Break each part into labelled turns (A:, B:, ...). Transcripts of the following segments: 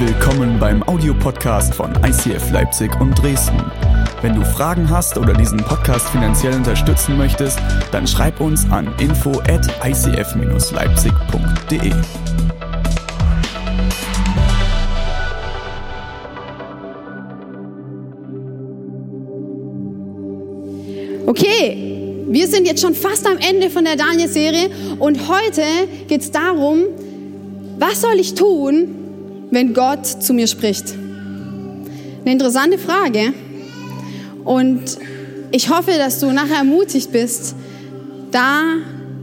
A: willkommen beim Audiopodcast von ICF Leipzig und Dresden. Wenn du Fragen hast oder diesen Podcast finanziell unterstützen möchtest, dann schreib uns an info at icf-leipzig.de.
B: Okay, wir sind jetzt schon fast am Ende von der Daniel-Serie und heute geht es darum, was soll ich tun, wenn Gott zu mir spricht? Eine interessante Frage und ich hoffe, dass du nachher ermutigt bist, da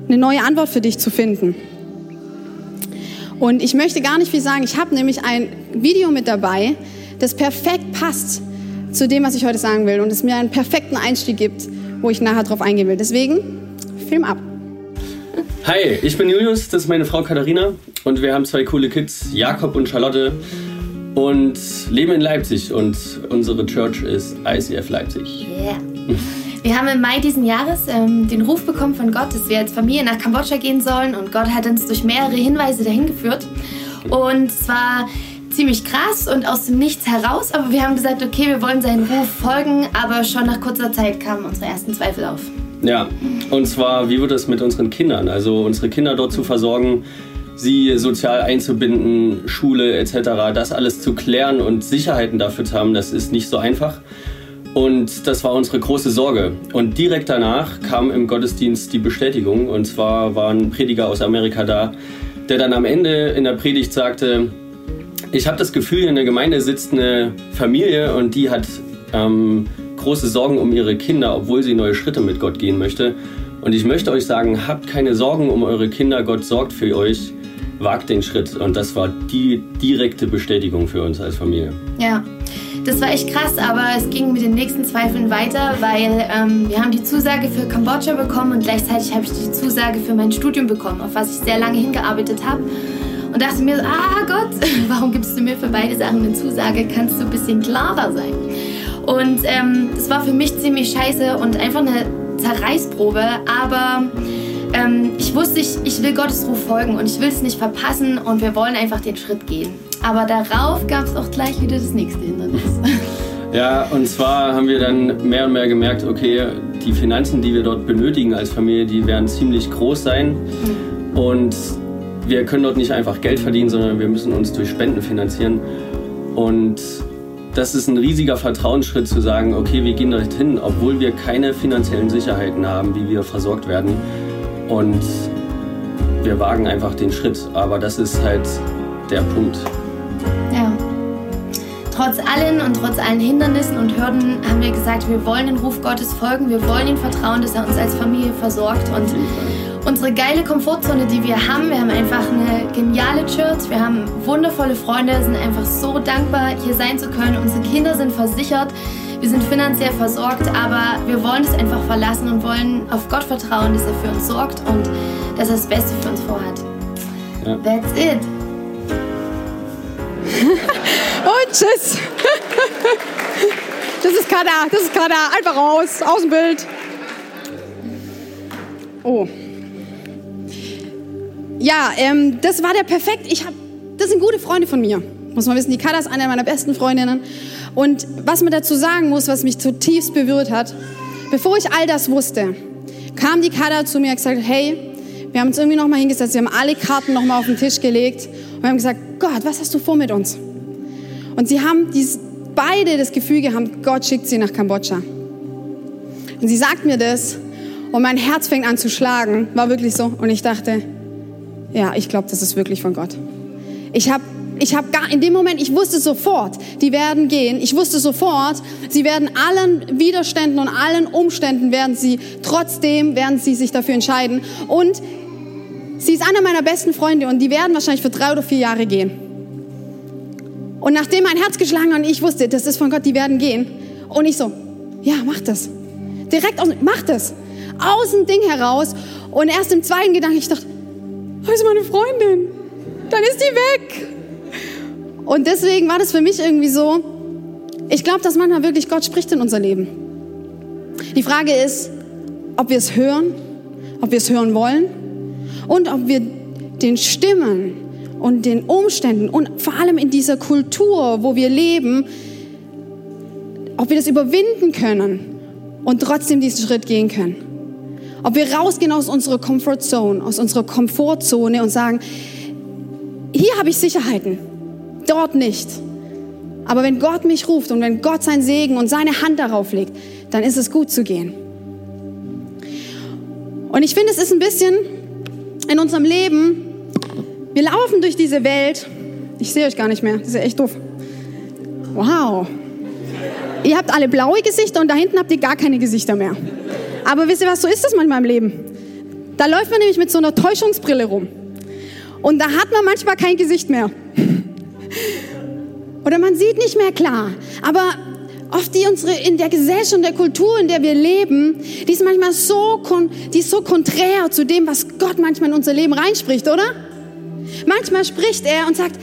B: eine neue Antwort für dich zu finden. Und ich möchte gar nicht viel sagen. Ich habe nämlich ein Video mit dabei, das perfekt passt zu dem, was ich heute sagen will und es mir einen perfekten Einstieg gibt, wo ich nachher drauf eingehen will. Deswegen, Film ab.
C: Hi, ich bin Julius, das ist meine Frau Katharina und wir haben zwei coole Kids, Jakob und Charlotte und leben in Leipzig und unsere Church ist ICF Leipzig.
D: Yeah. Wir haben im Mai diesen Jahres ähm, den Ruf bekommen von Gott, dass wir als Familie nach Kambodscha gehen sollen und Gott hat uns durch mehrere Hinweise dahin geführt und es war ziemlich krass und aus dem Nichts heraus, aber wir haben gesagt, okay, wir wollen seinen Ruf folgen, aber schon nach kurzer Zeit kamen unsere ersten Zweifel auf.
C: Ja, und zwar, wie wird es mit unseren Kindern? Also unsere Kinder dort zu versorgen, sie sozial einzubinden, Schule etc., das alles zu klären und Sicherheiten dafür zu haben, das ist nicht so einfach. Und das war unsere große Sorge. Und direkt danach kam im Gottesdienst die Bestätigung. Und zwar war ein Prediger aus Amerika da, der dann am Ende in der Predigt sagte, ich habe das Gefühl, in der Gemeinde sitzt eine Familie und die hat ähm, große Sorgen um ihre Kinder, obwohl sie neue Schritte mit Gott gehen möchte. Und ich möchte euch sagen, habt keine Sorgen um eure Kinder, Gott sorgt für euch, wagt den Schritt. Und das war die direkte Bestätigung für uns als Familie.
D: Ja, das war echt krass, aber es ging mit den nächsten Zweifeln weiter, weil ähm, wir haben die Zusage für Kambodscha bekommen und gleichzeitig habe ich die Zusage für mein Studium bekommen, auf was ich sehr lange hingearbeitet habe. Und dachte mir, ah Gott, warum gibst du mir für beide Sachen eine Zusage? Kannst du ein bisschen klarer sein? Und ähm, das war für mich ziemlich scheiße und einfach eine Zerreißprobe, aber ähm, ich wusste, ich, ich will Gottes Ruf folgen und ich will es nicht verpassen und wir wollen einfach den Schritt gehen. Aber darauf gab es auch gleich wieder das nächste Hindernis.
C: Ja, und zwar haben wir dann mehr und mehr gemerkt, okay, die Finanzen, die wir dort benötigen als Familie, die werden ziemlich groß sein. Und wir können dort nicht einfach Geld verdienen, sondern wir müssen uns durch Spenden finanzieren. Und das ist ein riesiger Vertrauensschritt zu sagen, okay, wir gehen dorthin, obwohl wir keine finanziellen Sicherheiten haben, wie wir versorgt werden. Und wir wagen einfach den Schritt. Aber das ist halt der Punkt.
D: Ja. Trotz allen und trotz allen Hindernissen und Hürden haben wir gesagt, wir wollen den Ruf Gottes folgen, wir wollen ihm vertrauen, dass er uns als Familie versorgt und unsere geile Komfortzone, die wir haben, wir haben einfach eine geniale Church, wir haben wundervolle Freunde, sind einfach so dankbar, hier sein zu können. Unsere Kinder sind versichert, wir sind finanziell versorgt, aber wir wollen es einfach verlassen und wollen auf Gott vertrauen, dass er für uns sorgt und dass er das Beste für uns vorhat.
C: Ja.
D: That's it.
B: Und tschüss. Das ist Kada, das ist Kada. Einfach raus, aus dem Bild. Oh. Ja, ähm, das war der perfekt. Ich hab, das sind gute Freunde von mir. Muss man wissen, die Kada ist eine meiner besten Freundinnen. Und was man dazu sagen muss, was mich zutiefst berührt hat, bevor ich all das wusste, kam die Kada zu mir und gesagt, hey, wir haben uns irgendwie noch mal hingesetzt, wir haben alle Karten noch mal auf den Tisch gelegt und wir haben gesagt, Gott, was hast du vor mit uns? Und sie haben dies, beide das Gefühl gehabt, Gott schickt sie nach Kambodscha. Und sie sagt mir das und mein Herz fängt an zu schlagen, war wirklich so. Und ich dachte, ja, ich glaube, das ist wirklich von Gott. Ich habe ich habe gar in dem Moment, ich wusste sofort, die werden gehen. Ich wusste sofort, sie werden allen Widerständen und allen Umständen werden sie trotzdem werden sie sich dafür entscheiden. Und sie ist einer meiner besten Freunde und die werden wahrscheinlich für drei oder vier Jahre gehen. Und nachdem mein Herz geschlagen und ich wusste, das ist von Gott, die werden gehen. Und ich so, ja, mach das. Direkt aus, mach das. Aus dem Ding heraus. Und erst im zweiten Gedanken, ich dachte, wo ist meine Freundin? Dann ist die weg. Und deswegen war das für mich irgendwie so, ich glaube, dass manchmal wirklich Gott spricht in unser Leben. Die Frage ist, ob wir es hören, ob wir es hören wollen und ob wir den Stimmen und den Umständen und vor allem in dieser Kultur, wo wir leben, ob wir das überwinden können und trotzdem diesen Schritt gehen können. Ob wir rausgehen aus unserer Comfort Zone, aus unserer Komfortzone und sagen, hier habe ich Sicherheiten, dort nicht. Aber wenn Gott mich ruft und wenn Gott sein Segen und seine Hand darauf legt, dann ist es gut zu gehen. Und ich finde, es ist ein bisschen in unserem Leben, wir laufen durch diese Welt. Ich sehe euch gar nicht mehr, das ist ja echt doof. Wow. Ihr habt alle blaue Gesichter und da hinten habt ihr gar keine Gesichter mehr. Aber wisst ihr was, so ist das manchmal im Leben. Da läuft man nämlich mit so einer Täuschungsbrille rum. Und da hat man manchmal kein Gesicht mehr. Oder man sieht nicht mehr klar. Aber oft die unsere, in der Gesellschaft und der Kultur, in der wir leben, die ist manchmal so, die ist so konträr zu dem, was Gott manchmal in unser Leben reinspricht, oder? Manchmal spricht er und sagt,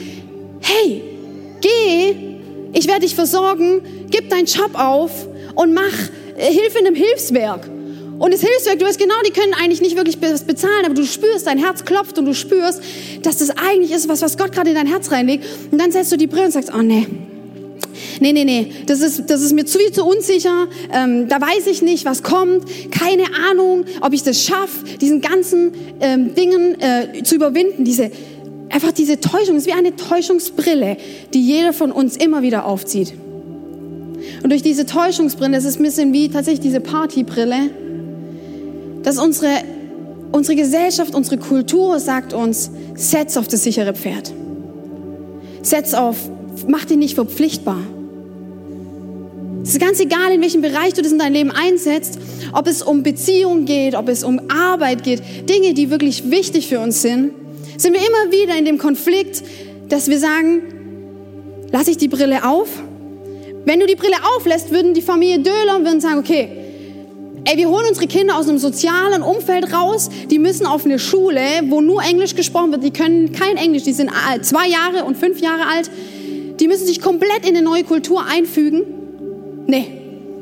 B: hey, geh, ich werde dich versorgen, gib deinen Job auf und mach, äh, hilf in einem Hilfswerk. Und das Hilfswerk, du weißt genau, die können eigentlich nicht wirklich bezahlen, aber du spürst, dein Herz klopft und du spürst, dass das eigentlich ist, was, was Gott gerade in dein Herz reinlegt. Und dann setzt du die Brille und sagst, oh nee, nee, nee, nee, das ist, das ist mir zu viel zu unsicher, ähm, da weiß ich nicht, was kommt, keine Ahnung, ob ich das schaffe, diesen ganzen ähm, Dingen äh, zu überwinden, diese, einfach diese Täuschung, es ist wie eine Täuschungsbrille, die jeder von uns immer wieder aufzieht. Und durch diese Täuschungsbrille, das ist ein bisschen wie tatsächlich diese Partybrille, dass unsere, unsere Gesellschaft, unsere Kultur sagt uns, setz auf das sichere Pferd. Setz auf, mach dich nicht verpflichtbar. Es ist ganz egal, in welchem Bereich du das in dein Leben einsetzt, ob es um Beziehung geht, ob es um Arbeit geht, Dinge, die wirklich wichtig für uns sind, sind wir immer wieder in dem Konflikt, dass wir sagen, lasse ich die Brille auf? Wenn du die Brille auflässt, würden die Familie Döler und würden sagen, okay, Ey, wir holen unsere Kinder aus einem sozialen Umfeld raus. Die müssen auf eine Schule, wo nur Englisch gesprochen wird. Die können kein Englisch. Die sind zwei Jahre und fünf Jahre alt. Die müssen sich komplett in eine neue Kultur einfügen. Nee,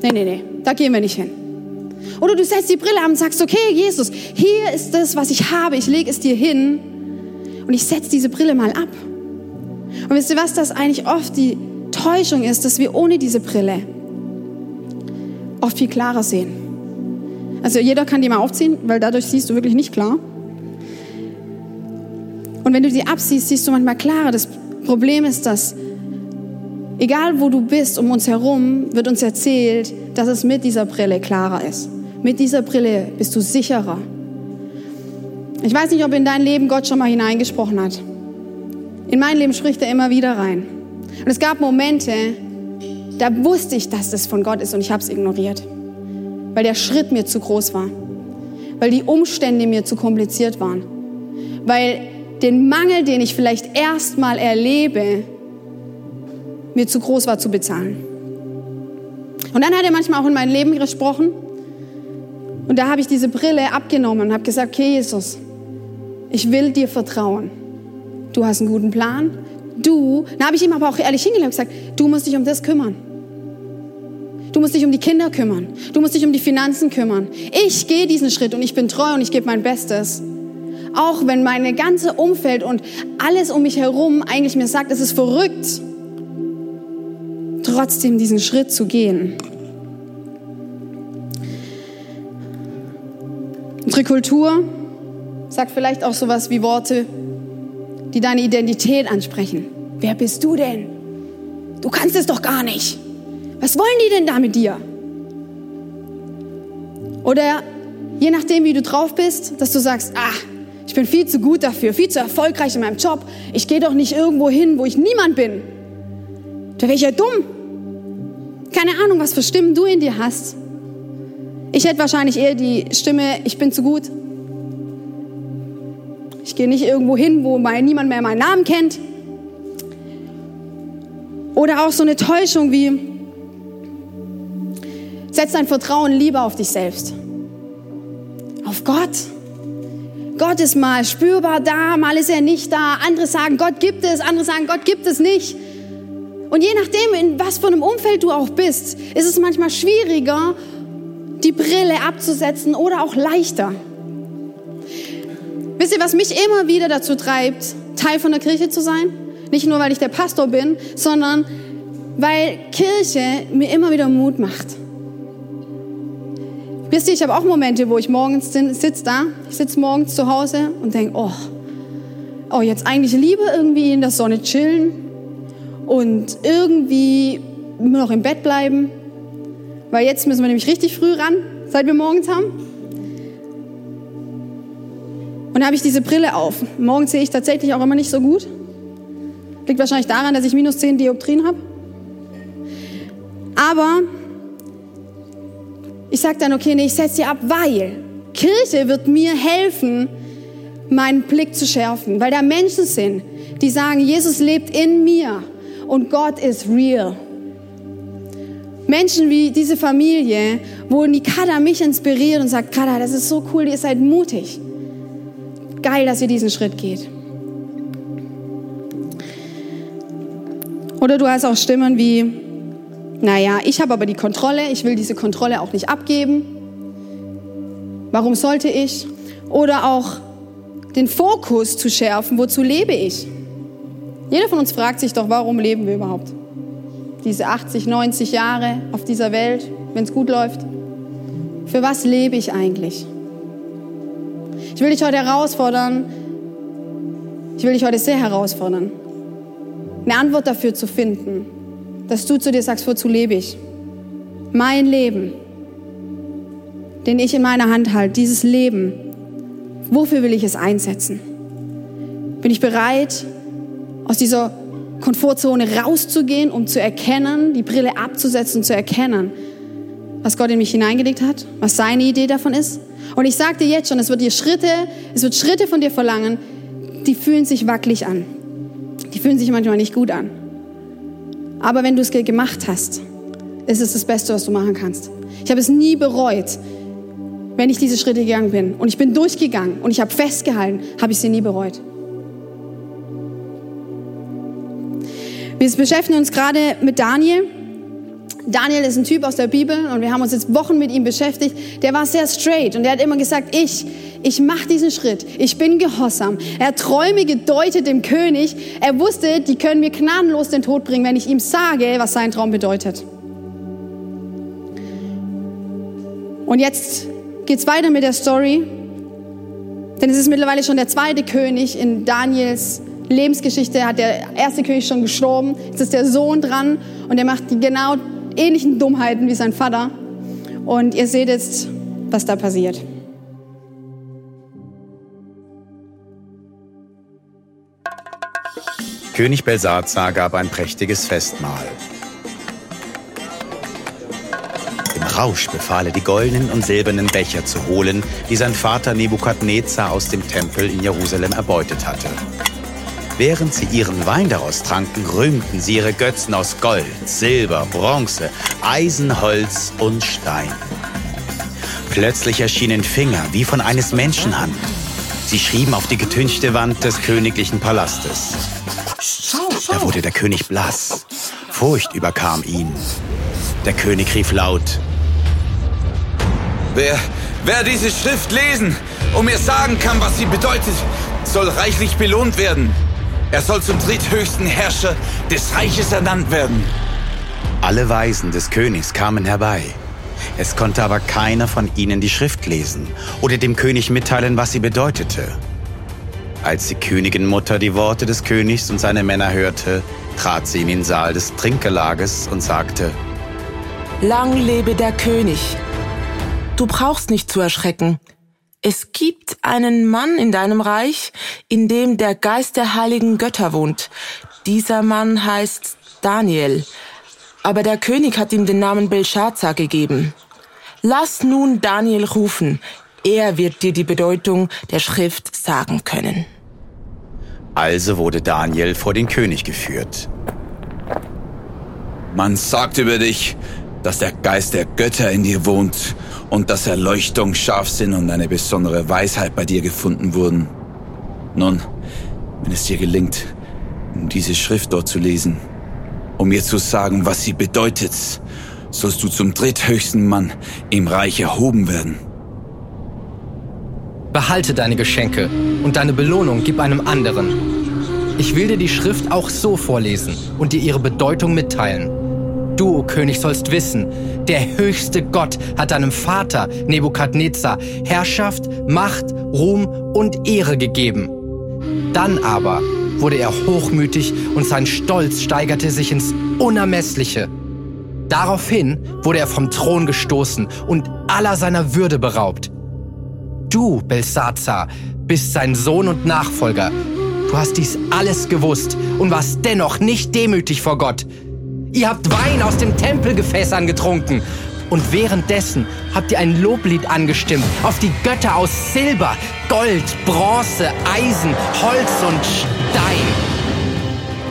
B: nee, nee, nee. Da gehen wir nicht hin. Oder du setzt die Brille an und sagst, okay, Jesus, hier ist das, was ich habe. Ich lege es dir hin und ich setze diese Brille mal ab. Und wisst ihr was, das eigentlich oft die Täuschung ist, dass wir ohne diese Brille oft viel klarer sehen. Also jeder kann die mal aufziehen, weil dadurch siehst du wirklich nicht klar. Und wenn du sie absiehst, siehst du manchmal klarer. Das Problem ist, dass egal wo du bist um uns herum, wird uns erzählt, dass es mit dieser Brille klarer ist. Mit dieser Brille bist du sicherer. Ich weiß nicht, ob in dein Leben Gott schon mal hineingesprochen hat. In mein Leben spricht er immer wieder rein. Und es gab Momente, da wusste ich, dass das von Gott ist und ich habe es ignoriert weil der Schritt mir zu groß war, weil die Umstände mir zu kompliziert waren, weil den Mangel, den ich vielleicht erstmal erlebe, mir zu groß war zu bezahlen. Und dann hat er manchmal auch in mein Leben gesprochen und da habe ich diese Brille abgenommen und habe gesagt, okay Jesus, ich will dir vertrauen. Du hast einen guten Plan. Du, da habe ich ihm aber auch ehrlich hingelegt und gesagt, du musst dich um das kümmern. Du musst dich um die Kinder kümmern. Du musst dich um die Finanzen kümmern. Ich gehe diesen Schritt und ich bin treu und ich gebe mein Bestes. Auch wenn meine ganze Umfeld und alles um mich herum eigentlich mir sagt, es ist verrückt, trotzdem diesen Schritt zu gehen. Unsere Kultur sagt vielleicht auch sowas wie Worte, die deine Identität ansprechen. Wer bist du denn? Du kannst es doch gar nicht. Was wollen die denn da mit dir? Oder je nachdem, wie du drauf bist, dass du sagst, ah, ich bin viel zu gut dafür, viel zu erfolgreich in meinem Job. Ich gehe doch nicht irgendwo hin, wo ich niemand bin. Da wäre ich ja dumm. Keine Ahnung, was für Stimmen du in dir hast. Ich hätte wahrscheinlich eher die Stimme, ich bin zu gut. Ich gehe nicht irgendwo hin, wo niemand mehr meinen Namen kennt. Oder auch so eine Täuschung wie, Setz dein Vertrauen lieber auf dich selbst. Auf Gott. Gott ist mal spürbar da, mal ist er nicht da. Andere sagen, Gott gibt es, andere sagen, Gott gibt es nicht. Und je nachdem, in was für einem Umfeld du auch bist, ist es manchmal schwieriger, die Brille abzusetzen oder auch leichter. Wisst ihr, was mich immer wieder dazu treibt, Teil von der Kirche zu sein? Nicht nur, weil ich der Pastor bin, sondern weil Kirche mir immer wieder Mut macht. Wisst ihr, ich habe auch Momente, wo ich morgens sitze da, ich sitze morgens zu Hause und denke, oh, oh, jetzt eigentlich lieber irgendwie in der Sonne chillen und irgendwie nur noch im Bett bleiben, weil jetzt müssen wir nämlich richtig früh ran, seit wir morgens haben. Und dann habe ich diese Brille auf. Morgens sehe ich tatsächlich auch immer nicht so gut. Liegt wahrscheinlich daran, dass ich minus 10 Dioptrien habe. Aber ich sage dann, okay, nee, ich setze sie ab, weil Kirche wird mir helfen, meinen Blick zu schärfen, weil da Menschen sind, die sagen, Jesus lebt in mir und Gott ist real. Menschen wie diese Familie, wo die Kada mich inspiriert und sagt, Kada, das ist so cool, ihr seid mutig. Geil, dass ihr diesen Schritt geht. Oder du hast auch Stimmen wie, naja, ich habe aber die Kontrolle, ich will diese Kontrolle auch nicht abgeben. Warum sollte ich? Oder auch den Fokus zu schärfen, wozu lebe ich? Jeder von uns fragt sich doch, warum leben wir überhaupt? Diese 80, 90 Jahre auf dieser Welt, wenn es gut läuft. Für was lebe ich eigentlich? Ich will dich heute herausfordern, ich will dich heute sehr herausfordern, eine Antwort dafür zu finden, dass du zu dir sagst, wozu lebe ich? Mein Leben, den ich in meiner Hand halte, dieses Leben, wofür will ich es einsetzen? Bin ich bereit, aus dieser Komfortzone rauszugehen, um zu erkennen, die Brille abzusetzen und zu erkennen, was Gott in mich hineingelegt hat, was seine Idee davon ist? Und ich sage dir jetzt schon, es wird dir Schritte, es wird Schritte von dir verlangen, die fühlen sich wackelig an. Die fühlen sich manchmal nicht gut an. Aber wenn du es gemacht hast, ist es das Beste, was du machen kannst. Ich habe es nie bereut, wenn ich diese Schritte gegangen bin. Und ich bin durchgegangen und ich habe festgehalten, habe ich sie nie bereut. Wir beschäftigen uns gerade mit Daniel. Daniel ist ein Typ aus der Bibel und wir haben uns jetzt Wochen mit ihm beschäftigt. Der war sehr straight und er hat immer gesagt, ich, ich mache diesen Schritt. Ich bin gehorsam. Er Träume gedeutet dem König. Er wusste, die können mir gnadenlos den Tod bringen, wenn ich ihm sage, was sein Traum bedeutet. Und jetzt geht's weiter mit der Story. Denn es ist mittlerweile schon der zweite König in Daniels Lebensgeschichte. Hat der erste König schon gestorben. Jetzt ist der Sohn dran und er macht genau ähnlichen Dummheiten wie sein Vater. Und ihr seht jetzt, was da passiert.
E: König Belsazar gab ein prächtiges Festmahl. Im Rausch befahl er, die goldenen und silbernen Becher zu holen, die sein Vater Nebukadnezar aus dem Tempel in Jerusalem erbeutet hatte. Während sie ihren Wein daraus tranken, rühmten sie ihre Götzen aus Gold, Silber, Bronze, Eisen, Holz und Stein. Plötzlich erschienen Finger wie von eines Menschenhand. Sie schrieben auf die getünchte Wand des königlichen Palastes. Da wurde der König blass. Furcht überkam ihn. Der König rief laut.
F: Wer, wer diese Schrift lesen und mir sagen kann, was sie bedeutet, soll reichlich belohnt werden. Er soll zum dritthöchsten Herrscher des Reiches ernannt werden.
E: Alle Weisen des Königs kamen herbei. Es konnte aber keiner von ihnen die Schrift lesen oder dem König mitteilen, was sie bedeutete. Als die Königinmutter die Worte des Königs und seine Männer hörte, trat sie in den Saal des Trinkgelages und sagte,
G: Lang lebe der König. Du brauchst nicht zu erschrecken. Es gibt einen Mann in deinem Reich, in dem der Geist der heiligen Götter wohnt. Dieser Mann heißt Daniel. Aber der König hat ihm den Namen Belshazzar gegeben. Lass nun Daniel rufen. Er wird dir die Bedeutung der Schrift sagen können.
E: Also wurde Daniel vor den König geführt.
F: Man sagt über dich, dass der Geist der Götter in dir wohnt und dass Erleuchtung, Scharfsinn und eine besondere Weisheit bei dir gefunden wurden. Nun, wenn es dir gelingt, diese Schrift dort zu lesen, um mir zu sagen, was sie bedeutet, sollst du zum dritthöchsten Mann im Reich erhoben werden.
H: behalte deine Geschenke und deine Belohnung gib einem anderen. Ich will dir die Schrift auch so vorlesen und dir ihre Bedeutung mitteilen. Du, o König, sollst wissen, der höchste Gott hat deinem Vater Nebukadnezar Herrschaft, Macht, Ruhm und Ehre gegeben. Dann aber wurde er hochmütig und sein Stolz steigerte sich ins Unermessliche. Daraufhin wurde er vom Thron gestoßen und aller seiner Würde beraubt. Du, Belsazar, bist sein Sohn und Nachfolger. Du hast dies alles gewusst und warst dennoch nicht demütig vor Gott. Ihr habt Wein aus dem Tempelgefäß getrunken. Und währenddessen habt ihr ein Loblied angestimmt auf die Götter aus Silber, Gold, Bronze, Eisen, Holz und Stein.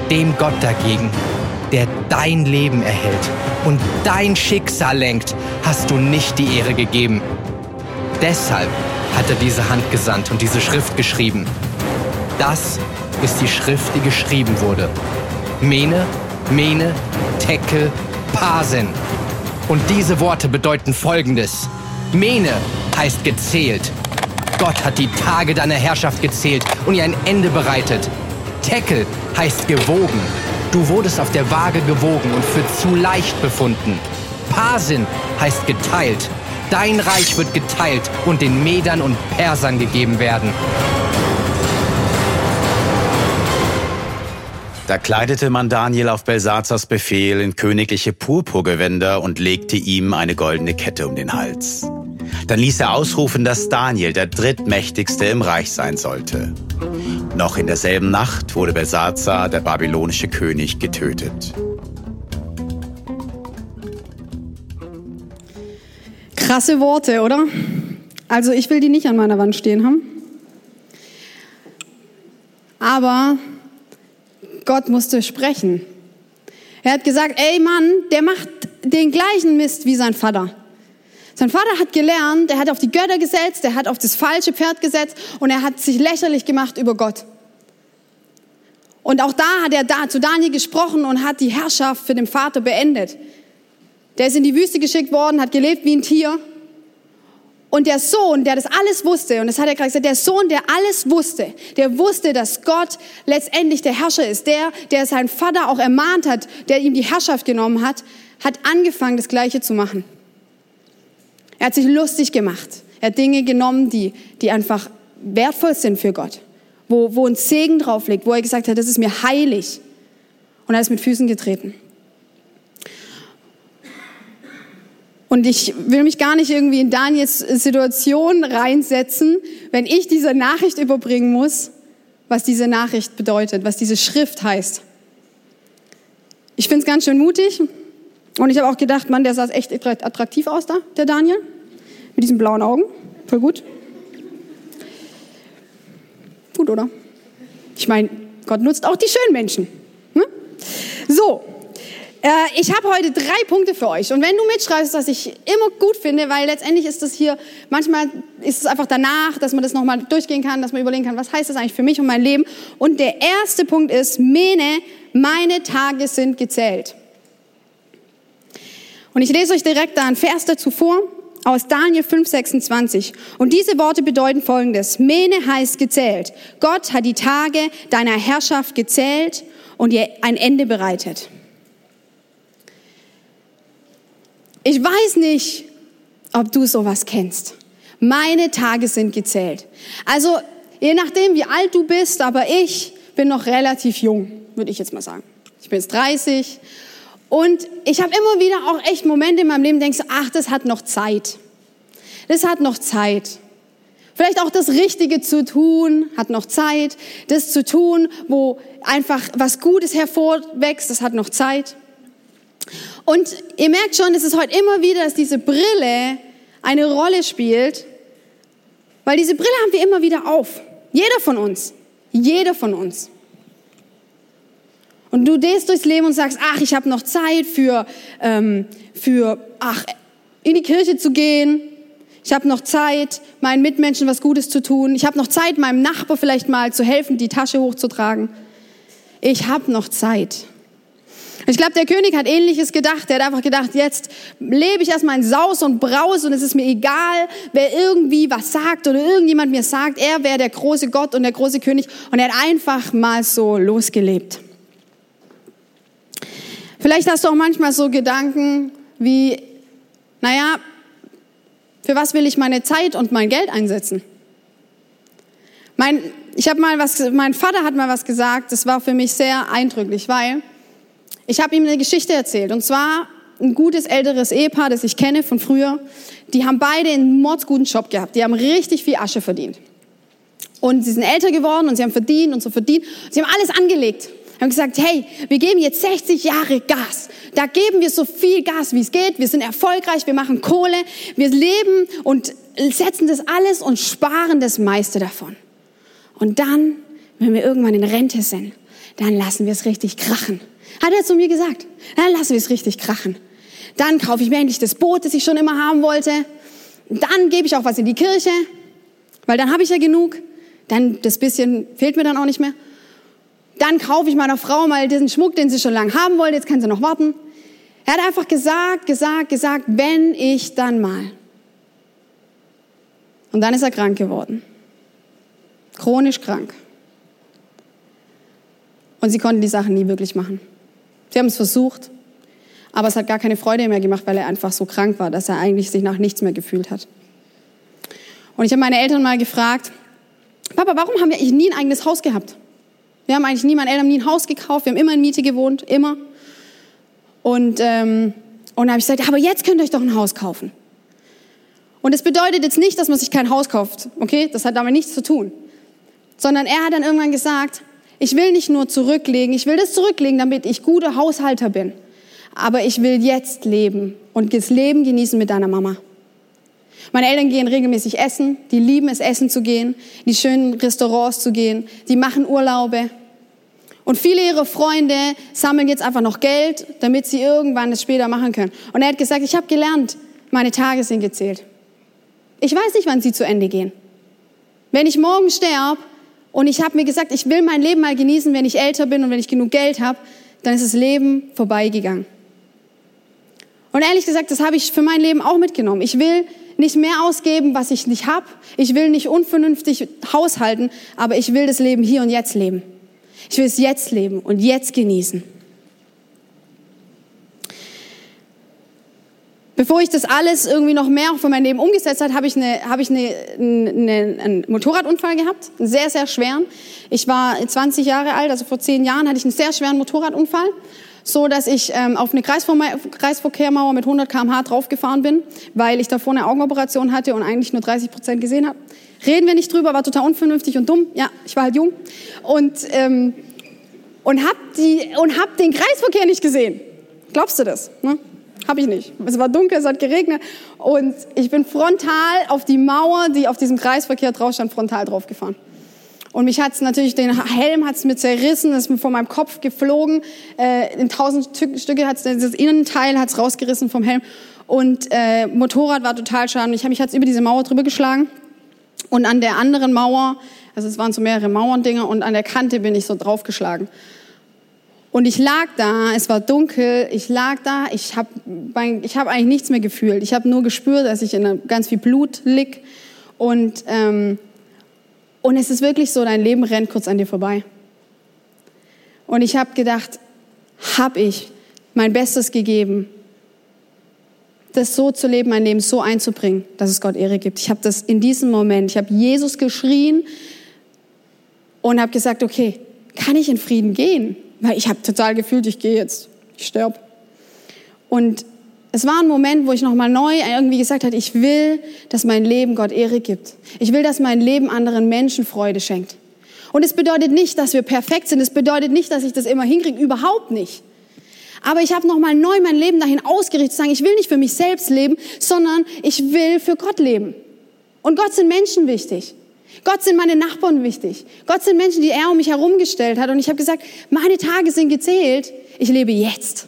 H: Dem Gott dagegen, der dein Leben erhält und dein Schicksal lenkt, hast du nicht die Ehre gegeben. Deshalb hat er diese Hand gesandt und diese Schrift geschrieben. Das ist die Schrift, die geschrieben wurde. Mene, Mene, Tekel, Pasen. Und diese Worte bedeuten folgendes. Mene heißt gezählt. Gott hat die Tage deiner Herrschaft gezählt und ihr ein Ende bereitet. Tekel heißt gewogen. Du wurdest auf der Waage gewogen und für zu leicht befunden. Pasin heißt geteilt. Dein Reich wird geteilt und den Medern und Persern gegeben werden.
E: Da kleidete man Daniel auf Belsazars Befehl in königliche Purpurgewänder und legte ihm eine goldene Kette um den Hals. Dann ließ er ausrufen, dass Daniel der drittmächtigste im Reich sein sollte. Noch in derselben Nacht wurde Belsazar, der babylonische König, getötet.
B: Krasse Worte, oder? Also ich will die nicht an meiner Wand stehen haben. Aber Gott musste sprechen. Er hat gesagt, ey Mann, der macht den gleichen Mist wie sein Vater. Sein Vater hat gelernt, er hat auf die Götter gesetzt, er hat auf das falsche Pferd gesetzt und er hat sich lächerlich gemacht über Gott. Und auch da hat er da zu Daniel gesprochen und hat die Herrschaft für den Vater beendet. Der ist in die Wüste geschickt worden, hat gelebt wie ein Tier und der Sohn, der das alles wusste, und das hat er gerade gesagt, der Sohn, der alles wusste, der wusste, dass Gott letztendlich der Herrscher ist, der, der seinen Vater auch ermahnt hat, der ihm die Herrschaft genommen hat, hat angefangen, das Gleiche zu machen. Er hat sich lustig gemacht. Er hat Dinge genommen, die, die einfach wertvoll sind für Gott, wo, wo ein Segen drauf liegt, wo er gesagt hat, das ist mir heilig. Und er ist mit Füßen getreten. Und ich will mich gar nicht irgendwie in Daniels Situation reinsetzen, wenn ich diese Nachricht überbringen muss, was diese Nachricht bedeutet, was diese Schrift heißt. Ich finde es ganz schön mutig. Und ich habe auch gedacht, Mann, der sah echt attraktiv aus da, der Daniel. Mit diesen blauen Augen. Voll gut. Gut, oder? Ich meine, Gott nutzt auch die schönen Menschen. Ne? So, ich habe heute drei Punkte für euch. Und wenn du mitschreibst, was ich immer gut finde, weil letztendlich ist das hier, manchmal ist es einfach danach, dass man das nochmal durchgehen kann, dass man überlegen kann, was heißt das eigentlich für mich und mein Leben. Und der erste Punkt ist, Mene, meine Tage sind gezählt. Und ich lese euch direkt da einen Vers dazu vor, aus Daniel 5, 26. Und diese Worte bedeuten folgendes. Mene heißt gezählt. Gott hat die Tage deiner Herrschaft gezählt und ihr ein Ende bereitet. Ich weiß nicht, ob du sowas kennst. Meine Tage sind gezählt. Also, je nachdem, wie alt du bist, aber ich bin noch relativ jung, würde ich jetzt mal sagen. Ich bin jetzt 30 und ich habe immer wieder auch echt Momente in meinem Leben, denkst ach, das hat noch Zeit. Das hat noch Zeit. Vielleicht auch das Richtige zu tun, hat noch Zeit. Das zu tun, wo einfach was Gutes hervorwächst, das hat noch Zeit. Und ihr merkt schon, es ist heute immer wieder, dass diese Brille eine Rolle spielt, weil diese Brille haben wir immer wieder auf. Jeder von uns. Jeder von uns. Und du gehst durchs Leben und sagst, ach, ich habe noch Zeit für, ähm, für, ach, in die Kirche zu gehen. Ich habe noch Zeit, meinen Mitmenschen was Gutes zu tun. Ich habe noch Zeit, meinem Nachbar vielleicht mal zu helfen, die Tasche hochzutragen. Ich habe noch Zeit. Ich glaube, der König hat ähnliches gedacht. Er hat einfach gedacht, jetzt lebe ich erstmal in Saus und Braus und es ist mir egal, wer irgendwie was sagt oder irgendjemand mir sagt, er wäre der große Gott und der große König. Und er hat einfach mal so losgelebt. Vielleicht hast du auch manchmal so Gedanken wie, naja, für was will ich meine Zeit und mein Geld einsetzen? Mein, ich habe mal was, mein Vater hat mal was gesagt, das war für mich sehr eindrücklich, weil ich habe ihm eine Geschichte erzählt. Und zwar ein gutes älteres Ehepaar, das ich kenne von früher. Die haben beide einen mordsguten Job gehabt. Die haben richtig viel Asche verdient. Und sie sind älter geworden und sie haben verdient und so verdient. Sie haben alles angelegt. Haben gesagt, hey, wir geben jetzt 60 Jahre Gas. Da geben wir so viel Gas, wie es geht. Wir sind erfolgreich, wir machen Kohle, wir leben und setzen das alles und sparen das meiste davon. Und dann, wenn wir irgendwann in Rente sind, dann lassen wir es richtig krachen. Hat er zu mir gesagt. Dann lassen wir es richtig krachen. Dann kaufe ich mir endlich das Boot, das ich schon immer haben wollte. Dann gebe ich auch was in die Kirche, weil dann habe ich ja genug. Dann das bisschen fehlt mir dann auch nicht mehr. Dann kaufe ich meiner Frau mal diesen Schmuck, den sie schon lange haben wollte. Jetzt kann sie noch warten. Er hat einfach gesagt, gesagt, gesagt, wenn ich dann mal. Und dann ist er krank geworden. Chronisch krank. Und sie konnten die Sachen nie wirklich machen. Sie haben es versucht, aber es hat gar keine Freude mehr gemacht, weil er einfach so krank war, dass er eigentlich sich nach nichts mehr gefühlt hat. Und ich habe meine Eltern mal gefragt, Papa, warum haben wir eigentlich nie ein eigenes Haus gehabt? Wir haben eigentlich nie, meine Eltern haben nie ein Haus gekauft, wir haben immer in Miete gewohnt, immer. Und, ähm, und dann habe ich gesagt, aber jetzt könnt ihr euch doch ein Haus kaufen. Und es bedeutet jetzt nicht, dass man sich kein Haus kauft, okay? Das hat damit nichts zu tun. Sondern er hat dann irgendwann gesagt, ich will nicht nur zurücklegen, ich will das zurücklegen, damit ich guter Haushalter bin. Aber ich will jetzt leben und das Leben genießen mit deiner Mama. Meine Eltern gehen regelmäßig essen, die lieben es, essen zu gehen, die schönen Restaurants zu gehen, die machen Urlaube. Und viele ihrer Freunde sammeln jetzt einfach noch Geld, damit sie irgendwann es später machen können. Und er hat gesagt, ich habe gelernt, meine Tage sind gezählt. Ich weiß nicht, wann sie zu Ende gehen. Wenn ich morgen sterbe, und ich habe mir gesagt, ich will mein Leben mal genießen, wenn ich älter bin und wenn ich genug Geld habe, dann ist das Leben vorbeigegangen. Und ehrlich gesagt, das habe ich für mein Leben auch mitgenommen. Ich will nicht mehr ausgeben, was ich nicht habe. Ich will nicht unvernünftig haushalten, aber ich will das Leben hier und jetzt leben. Ich will es jetzt leben und jetzt genießen. Bevor ich das alles irgendwie noch mehr für mein Leben umgesetzt habe, habe ich, eine, habe ich eine, eine, einen Motorradunfall gehabt, einen sehr, sehr schweren. Ich war 20 Jahre alt, also vor zehn Jahren hatte ich einen sehr schweren Motorradunfall, so dass ich ähm, auf eine Kreisverkehrmauer mit 100 km/h draufgefahren bin, weil ich davor eine Augenoperation hatte und eigentlich nur 30 Prozent gesehen habe. Reden wir nicht drüber, war total unvernünftig und dumm. Ja, ich war halt jung und ähm, und hab hab den Kreisverkehr nicht gesehen. Glaubst du das? Ne? Habe ich nicht. Es war dunkel, es hat geregnet und ich bin frontal auf die Mauer, die auf diesem Kreisverkehr drauf stand, frontal draufgefahren. Und mich hat's natürlich, den Helm hat's mir zerrissen, ist mir von meinem Kopf geflogen. Äh, in tausend Stücke hat's das Innenteil hat's rausgerissen vom Helm. Und äh, Motorrad war total schaden. Ich habe mich hat's über diese Mauer drüber geschlagen. Und an der anderen Mauer, also es waren so mehrere Mauerndinger, und an der Kante bin ich so draufgeschlagen. Und ich lag da, es war dunkel, ich lag da, ich habe ich hab eigentlich nichts mehr gefühlt. Ich habe nur gespürt, dass ich in ganz viel Blut lieg. Und, ähm, und es ist wirklich so, dein Leben rennt kurz an dir vorbei. Und ich habe gedacht, habe ich mein Bestes gegeben, das so zu leben, mein Leben so einzubringen, dass es Gott Ehre gibt. Ich habe das in diesem Moment, ich habe Jesus geschrien und habe gesagt, okay, kann ich in Frieden gehen? Weil ich habe total gefühlt, ich gehe jetzt, ich sterbe. Und es war ein Moment, wo ich nochmal neu irgendwie gesagt habe, ich will, dass mein Leben Gott Ehre gibt. Ich will, dass mein Leben anderen Menschen Freude schenkt. Und es bedeutet nicht, dass wir perfekt sind. Es bedeutet nicht, dass ich das immer hinkriege. Überhaupt nicht. Aber ich habe nochmal neu mein Leben dahin ausgerichtet, zu sagen, ich will nicht für mich selbst leben, sondern ich will für Gott leben. Und Gott sind Menschen wichtig. Gott sind meine Nachbarn wichtig. Gott sind Menschen, die er um mich herumgestellt hat. Und ich habe gesagt, meine Tage sind gezählt. Ich lebe jetzt.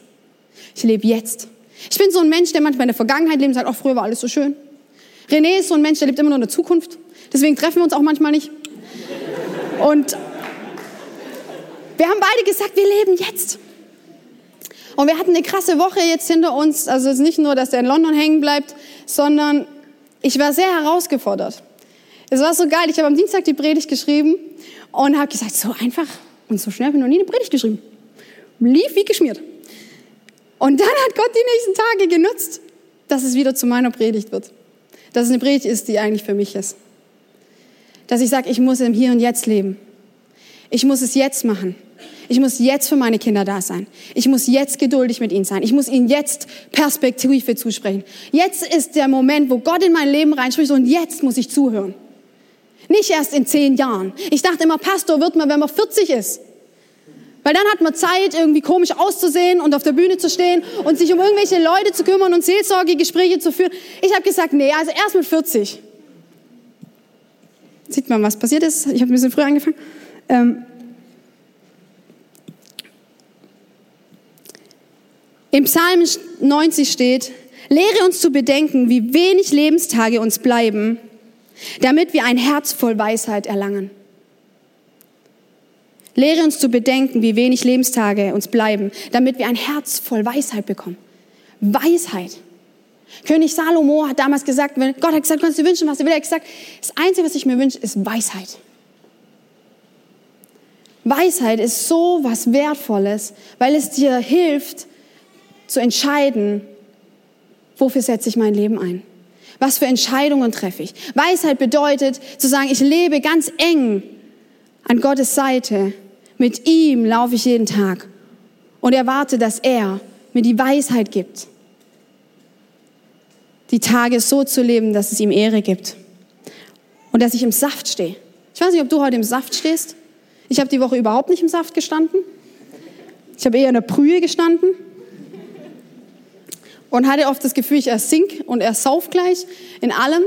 B: Ich lebe jetzt. Ich bin so ein Mensch, der manchmal in der Vergangenheit lebt und sagt, oh, früher war alles so schön. René ist so ein Mensch, der lebt immer nur in der Zukunft. Deswegen treffen wir uns auch manchmal nicht. Und wir haben beide gesagt, wir leben jetzt. Und wir hatten eine krasse Woche jetzt hinter uns. Also es ist nicht nur, dass der in London hängen bleibt, sondern ich war sehr herausgefordert. Es war so geil. Ich habe am Dienstag die Predigt geschrieben und habe gesagt, so einfach und so schnell habe ich noch nie eine Predigt geschrieben. Lief wie geschmiert. Und dann hat Gott die nächsten Tage genutzt, dass es wieder zu meiner Predigt wird. Dass es eine Predigt ist, die eigentlich für mich ist. Dass ich sage, ich muss im Hier und Jetzt leben. Ich muss es jetzt machen. Ich muss jetzt für meine Kinder da sein. Ich muss jetzt geduldig mit ihnen sein. Ich muss ihnen jetzt Perspektive zusprechen. Jetzt ist der Moment, wo Gott in mein Leben reinspricht und jetzt muss ich zuhören. Nicht erst in zehn Jahren. Ich dachte immer, Pastor wird man, wenn man 40 ist. Weil dann hat man Zeit, irgendwie komisch auszusehen und auf der Bühne zu stehen und sich um irgendwelche Leute zu kümmern und Seelsorgegespräche zu führen. Ich habe gesagt, nee, also erst mit 40. Sieht man, was passiert ist. Ich habe ein bisschen früher angefangen. Ähm, Im Psalm 90 steht, lehre uns zu bedenken, wie wenig Lebenstage uns bleiben, damit wir ein Herz voll Weisheit erlangen. Lehre uns zu bedenken, wie wenig Lebenstage uns bleiben, damit wir ein Herz voll Weisheit bekommen. Weisheit. König Salomo hat damals gesagt, Gott hat gesagt, kannst du wünschen, was du willst. Er hat gesagt, das Einzige, was ich mir wünsche, ist Weisheit. Weisheit ist so was Wertvolles, weil es dir hilft, zu entscheiden, wofür setze ich mein Leben ein? Was für Entscheidungen treffe ich? Weisheit bedeutet zu sagen, ich lebe ganz eng an Gottes Seite. Mit ihm laufe ich jeden Tag und erwarte, dass er mir die Weisheit gibt, die Tage so zu leben, dass es ihm Ehre gibt und dass ich im Saft stehe. Ich weiß nicht, ob du heute im Saft stehst. Ich habe die Woche überhaupt nicht im Saft gestanden. Ich habe eher in der Brühe gestanden und hatte oft das Gefühl, ich ersink und ersauf gleich in allem.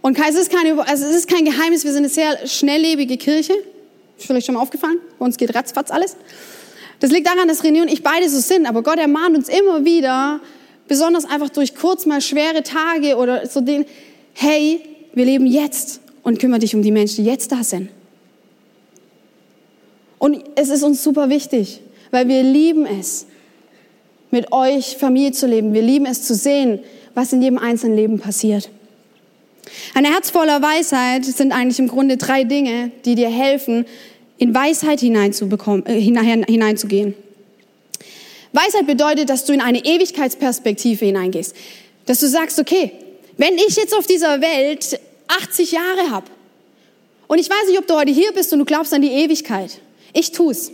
B: Und es ist, keine, also es ist kein Geheimnis, wir sind eine sehr schnelllebige Kirche. Ist vielleicht schon mal aufgefallen? Bei uns geht ratzfatz alles. Das liegt daran, dass René und ich beide so sind. Aber Gott ermahnt uns immer wieder, besonders einfach durch kurz mal schwere Tage oder so den, hey, wir leben jetzt und kümmere dich um die Menschen, die jetzt da sind. Und es ist uns super wichtig, weil wir lieben es, mit euch Familie zu leben. Wir lieben es zu sehen, was in jedem einzelnen Leben passiert. Ein Herz voller Weisheit sind eigentlich im Grunde drei Dinge, die dir helfen, in Weisheit hineinzubekommen, äh, hineinzugehen. Weisheit bedeutet, dass du in eine Ewigkeitsperspektive hineingehst. Dass du sagst, okay, wenn ich jetzt auf dieser Welt 80 Jahre habe und ich weiß nicht, ob du heute hier bist und du glaubst an die Ewigkeit. Ich tu's.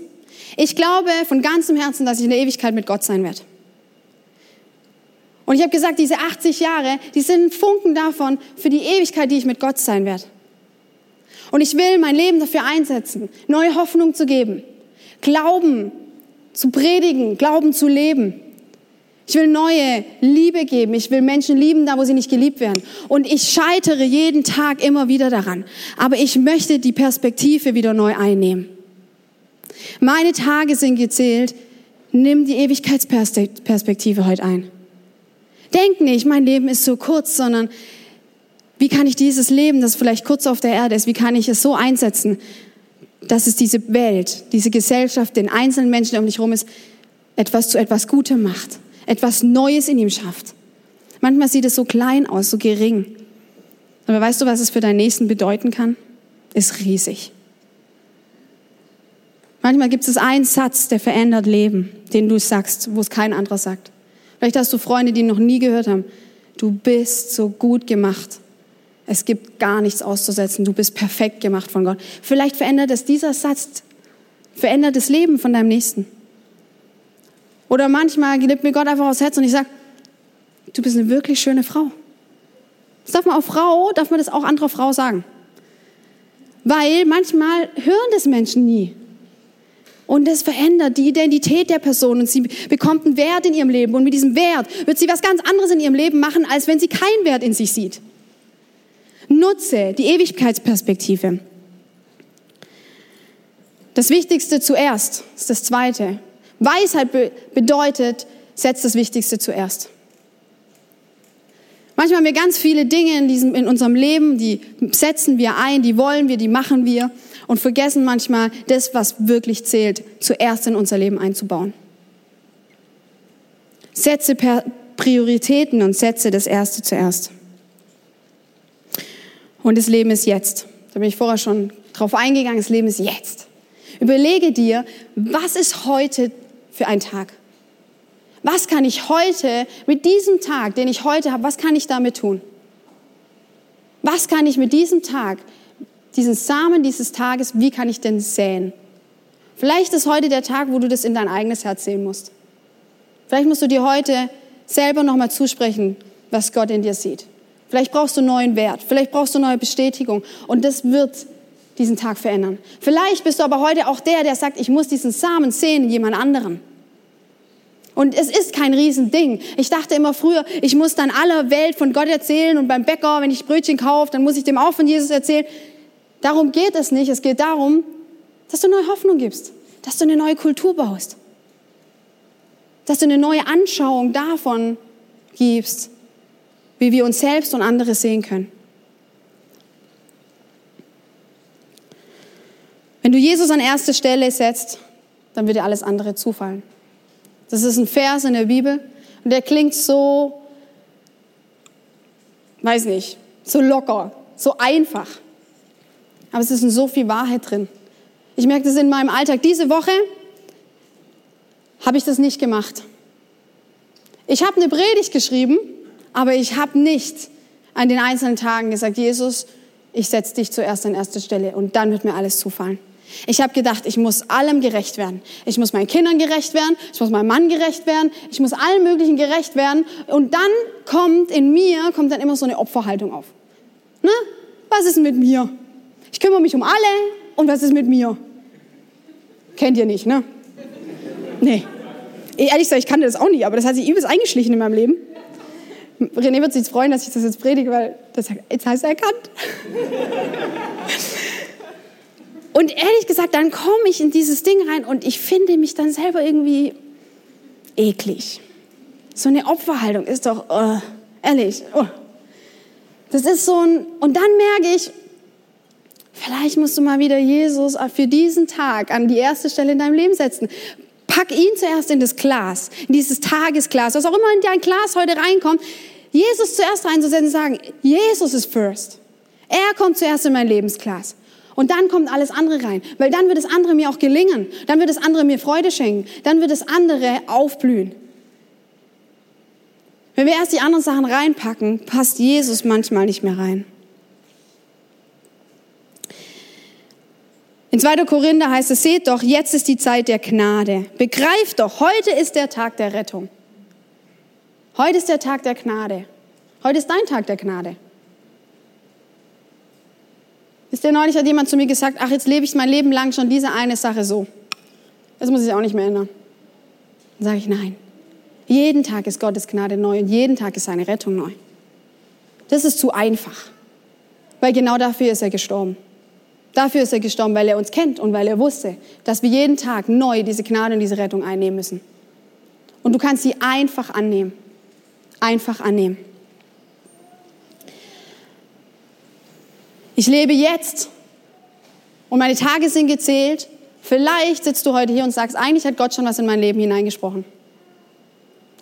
B: Ich glaube von ganzem Herzen, dass ich in der Ewigkeit mit Gott sein werde. Und ich habe gesagt, diese 80 Jahre, die sind Funken davon für die Ewigkeit, die ich mit Gott sein werde. Und ich will mein Leben dafür einsetzen, neue Hoffnung zu geben, Glauben zu predigen, Glauben zu leben. Ich will neue Liebe geben. Ich will Menschen lieben, da wo sie nicht geliebt werden. Und ich scheitere jeden Tag immer wieder daran. Aber ich möchte die Perspektive wieder neu einnehmen. Meine Tage sind gezählt. Nimm die Ewigkeitsperspektive heute ein. Denk nicht, mein Leben ist so kurz, sondern wie kann ich dieses Leben, das vielleicht kurz auf der Erde ist, wie kann ich es so einsetzen, dass es diese Welt, diese Gesellschaft, den einzelnen Menschen, der um dich herum ist, etwas zu etwas Gutem macht, etwas Neues in ihm schafft. Manchmal sieht es so klein aus, so gering. Aber weißt du, was es für deinen Nächsten bedeuten kann? Ist riesig. Manchmal gibt es einen Satz, der verändert Leben, den du sagst, wo es kein anderer sagt. Vielleicht hast du Freunde, die noch nie gehört haben. Du bist so gut gemacht. Es gibt gar nichts auszusetzen. Du bist perfekt gemacht von Gott. Vielleicht verändert es dieser Satz, verändert das Leben von deinem Nächsten. Oder manchmal gibt mir Gott einfach aufs Herz und ich sage, du bist eine wirklich schöne Frau. Das darf man auch Frau, darf man das auch anderer Frau sagen. Weil manchmal hören das Menschen nie. Und es verändert die Identität der Person und sie bekommt einen Wert in ihrem Leben. Und mit diesem Wert wird sie was ganz anderes in ihrem Leben machen, als wenn sie keinen Wert in sich sieht. Nutze die Ewigkeitsperspektive. Das Wichtigste zuerst ist das Zweite. Weisheit bedeutet, setz das Wichtigste zuerst. Manchmal haben wir ganz viele Dinge in, diesem, in unserem Leben, die setzen wir ein, die wollen wir, die machen wir. Und vergessen manchmal das, was wirklich zählt, zuerst in unser Leben einzubauen. Setze Prioritäten und setze das Erste zuerst. Und das Leben ist jetzt. Da bin ich vorher schon drauf eingegangen. Das Leben ist jetzt. Überlege dir, was ist heute für ein Tag? Was kann ich heute mit diesem Tag, den ich heute habe, was kann ich damit tun? Was kann ich mit diesem Tag, diesen Samen dieses Tages, wie kann ich denn säen? Vielleicht ist heute der Tag, wo du das in dein eigenes Herz sehen musst. Vielleicht musst du dir heute selber nochmal zusprechen, was Gott in dir sieht. Vielleicht brauchst du neuen Wert, vielleicht brauchst du neue Bestätigung und das wird diesen Tag verändern. Vielleicht bist du aber heute auch der, der sagt, ich muss diesen Samen sehen in jemand anderem. Und es ist kein Riesending. Ich dachte immer früher, ich muss dann aller Welt von Gott erzählen und beim Bäcker, wenn ich Brötchen kaufe, dann muss ich dem auch von Jesus erzählen. Darum geht es nicht. Es geht darum, dass du neue Hoffnung gibst, dass du eine neue Kultur baust, dass du eine neue Anschauung davon gibst, wie wir uns selbst und andere sehen können. Wenn du Jesus an erste Stelle setzt, dann wird dir alles andere zufallen. Das ist ein Vers in der Bibel und der klingt so, weiß nicht, so locker, so einfach. Aber es ist so viel Wahrheit drin. Ich merke das in meinem Alltag. Diese Woche habe ich das nicht gemacht. Ich habe eine Predigt geschrieben, aber ich habe nicht an den einzelnen Tagen gesagt, Jesus, ich setze dich zuerst an erste Stelle und dann wird mir alles zufallen. Ich habe gedacht, ich muss allem gerecht werden. Ich muss meinen Kindern gerecht werden, ich muss meinem Mann gerecht werden, ich muss allen möglichen gerecht werden. Und dann kommt in mir, kommt dann immer so eine Opferhaltung auf. Ne? Was ist mit mir? Ich kümmere mich um alle und was ist mit mir? Kennt ihr nicht, ne? Nee. Ehrlich gesagt, ich kannte das auch nicht, aber das hat sich übelst eingeschlichen in meinem Leben. René wird sich freuen, dass ich das jetzt predige, weil das jetzt heißt erkannt. Und ehrlich gesagt, dann komme ich in dieses Ding rein und ich finde mich dann selber irgendwie eklig. So eine Opferhaltung ist doch, oh, ehrlich, oh. das ist so ein, und dann merke ich, vielleicht musst du mal wieder Jesus für diesen Tag an die erste Stelle in deinem Leben setzen. Pack ihn zuerst in das Glas, in dieses Tagesglas, was auch immer in dein Glas heute reinkommt. Jesus zuerst reinzusetzen und sagen, Jesus ist first. Er kommt zuerst in mein Lebensglas. Und dann kommt alles andere rein, weil dann wird das andere mir auch gelingen. Dann wird das andere mir Freude schenken. Dann wird das andere aufblühen. Wenn wir erst die anderen Sachen reinpacken, passt Jesus manchmal nicht mehr rein. In 2. Korinther heißt es, seht doch, jetzt ist die Zeit der Gnade. Begreift doch, heute ist der Tag der Rettung. Heute ist der Tag der Gnade. Heute ist dein Tag der Gnade. Wisst ihr, neulich hat jemand zu mir gesagt, ach, jetzt lebe ich mein Leben lang schon diese eine Sache so. Das muss ich auch nicht mehr ändern. Dann sage ich, nein. Jeden Tag ist Gottes Gnade neu und jeden Tag ist seine Rettung neu. Das ist zu einfach. Weil genau dafür ist er gestorben. Dafür ist er gestorben, weil er uns kennt und weil er wusste, dass wir jeden Tag neu diese Gnade und diese Rettung einnehmen müssen. Und du kannst sie einfach annehmen. Einfach annehmen. Ich lebe jetzt und meine Tage sind gezählt. Vielleicht sitzt du heute hier und sagst, eigentlich hat Gott schon was in mein Leben hineingesprochen.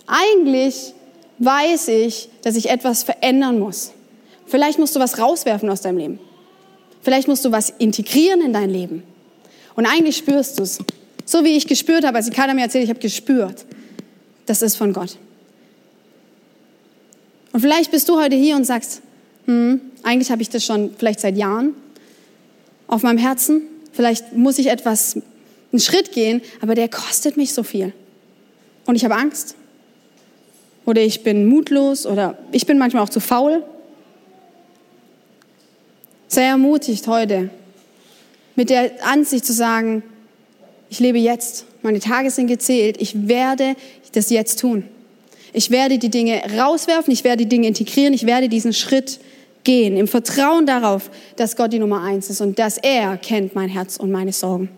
B: Eigentlich weiß ich, dass ich etwas verändern muss. Vielleicht musst du was rauswerfen aus deinem Leben. Vielleicht musst du was integrieren in dein Leben. Und eigentlich spürst du es. So wie ich gespürt habe, als die Kader mir erzählt, ich habe gespürt, das ist von Gott. Und vielleicht bist du heute hier und sagst, hm, eigentlich habe ich das schon vielleicht seit Jahren auf meinem Herzen. Vielleicht muss ich etwas, einen Schritt gehen, aber der kostet mich so viel. Und ich habe Angst. Oder ich bin mutlos oder ich bin manchmal auch zu faul. Sei ermutigt heute, mit der Ansicht zu sagen, ich lebe jetzt, meine Tage sind gezählt, ich werde das jetzt tun. Ich werde die Dinge rauswerfen, ich werde die Dinge integrieren, ich werde diesen Schritt gehen, im Vertrauen darauf, dass Gott die Nummer eins ist und dass er kennt mein Herz und meine Sorgen.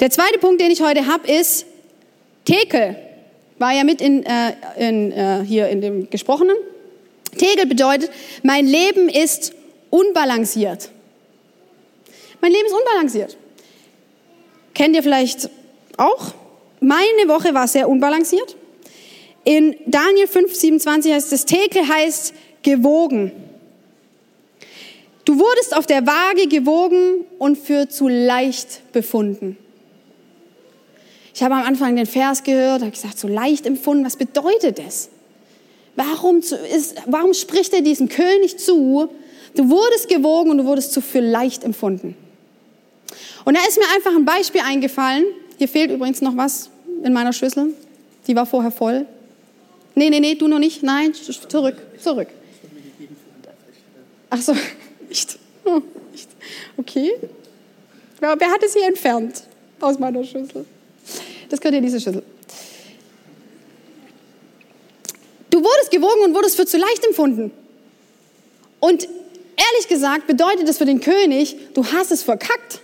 B: Der zweite Punkt, den ich heute habe, ist Tekel. War ja mit in, äh, in, äh, hier in dem Gesprochenen. Tegel bedeutet, mein Leben ist unbalanciert. Mein Leben ist unbalanciert. Kennt ihr vielleicht auch? Meine Woche war sehr unbalanciert. In Daniel 5, 27 heißt es, Tekel heißt gewogen. Du wurdest auf der Waage gewogen und für zu leicht befunden. Ich habe am Anfang den Vers gehört, habe gesagt, so leicht empfunden, was bedeutet das? Warum, ist, warum spricht er diesem König zu? Du wurdest gewogen und du wurdest zu für leicht empfunden. Und da ist mir einfach ein Beispiel eingefallen. Hier fehlt übrigens noch was in meiner Schüssel. Die war vorher voll. Nee, nee, nee, du noch nicht. Nein, zurück, zurück. Ach so, nicht. Oh, nicht. Okay. Wer, wer hat es hier entfernt aus meiner Schüssel? Das gehört in diese Schüssel. Du wurdest gewogen und wurdest für zu leicht empfunden. Und ehrlich gesagt bedeutet das für den König, du hast es verkackt.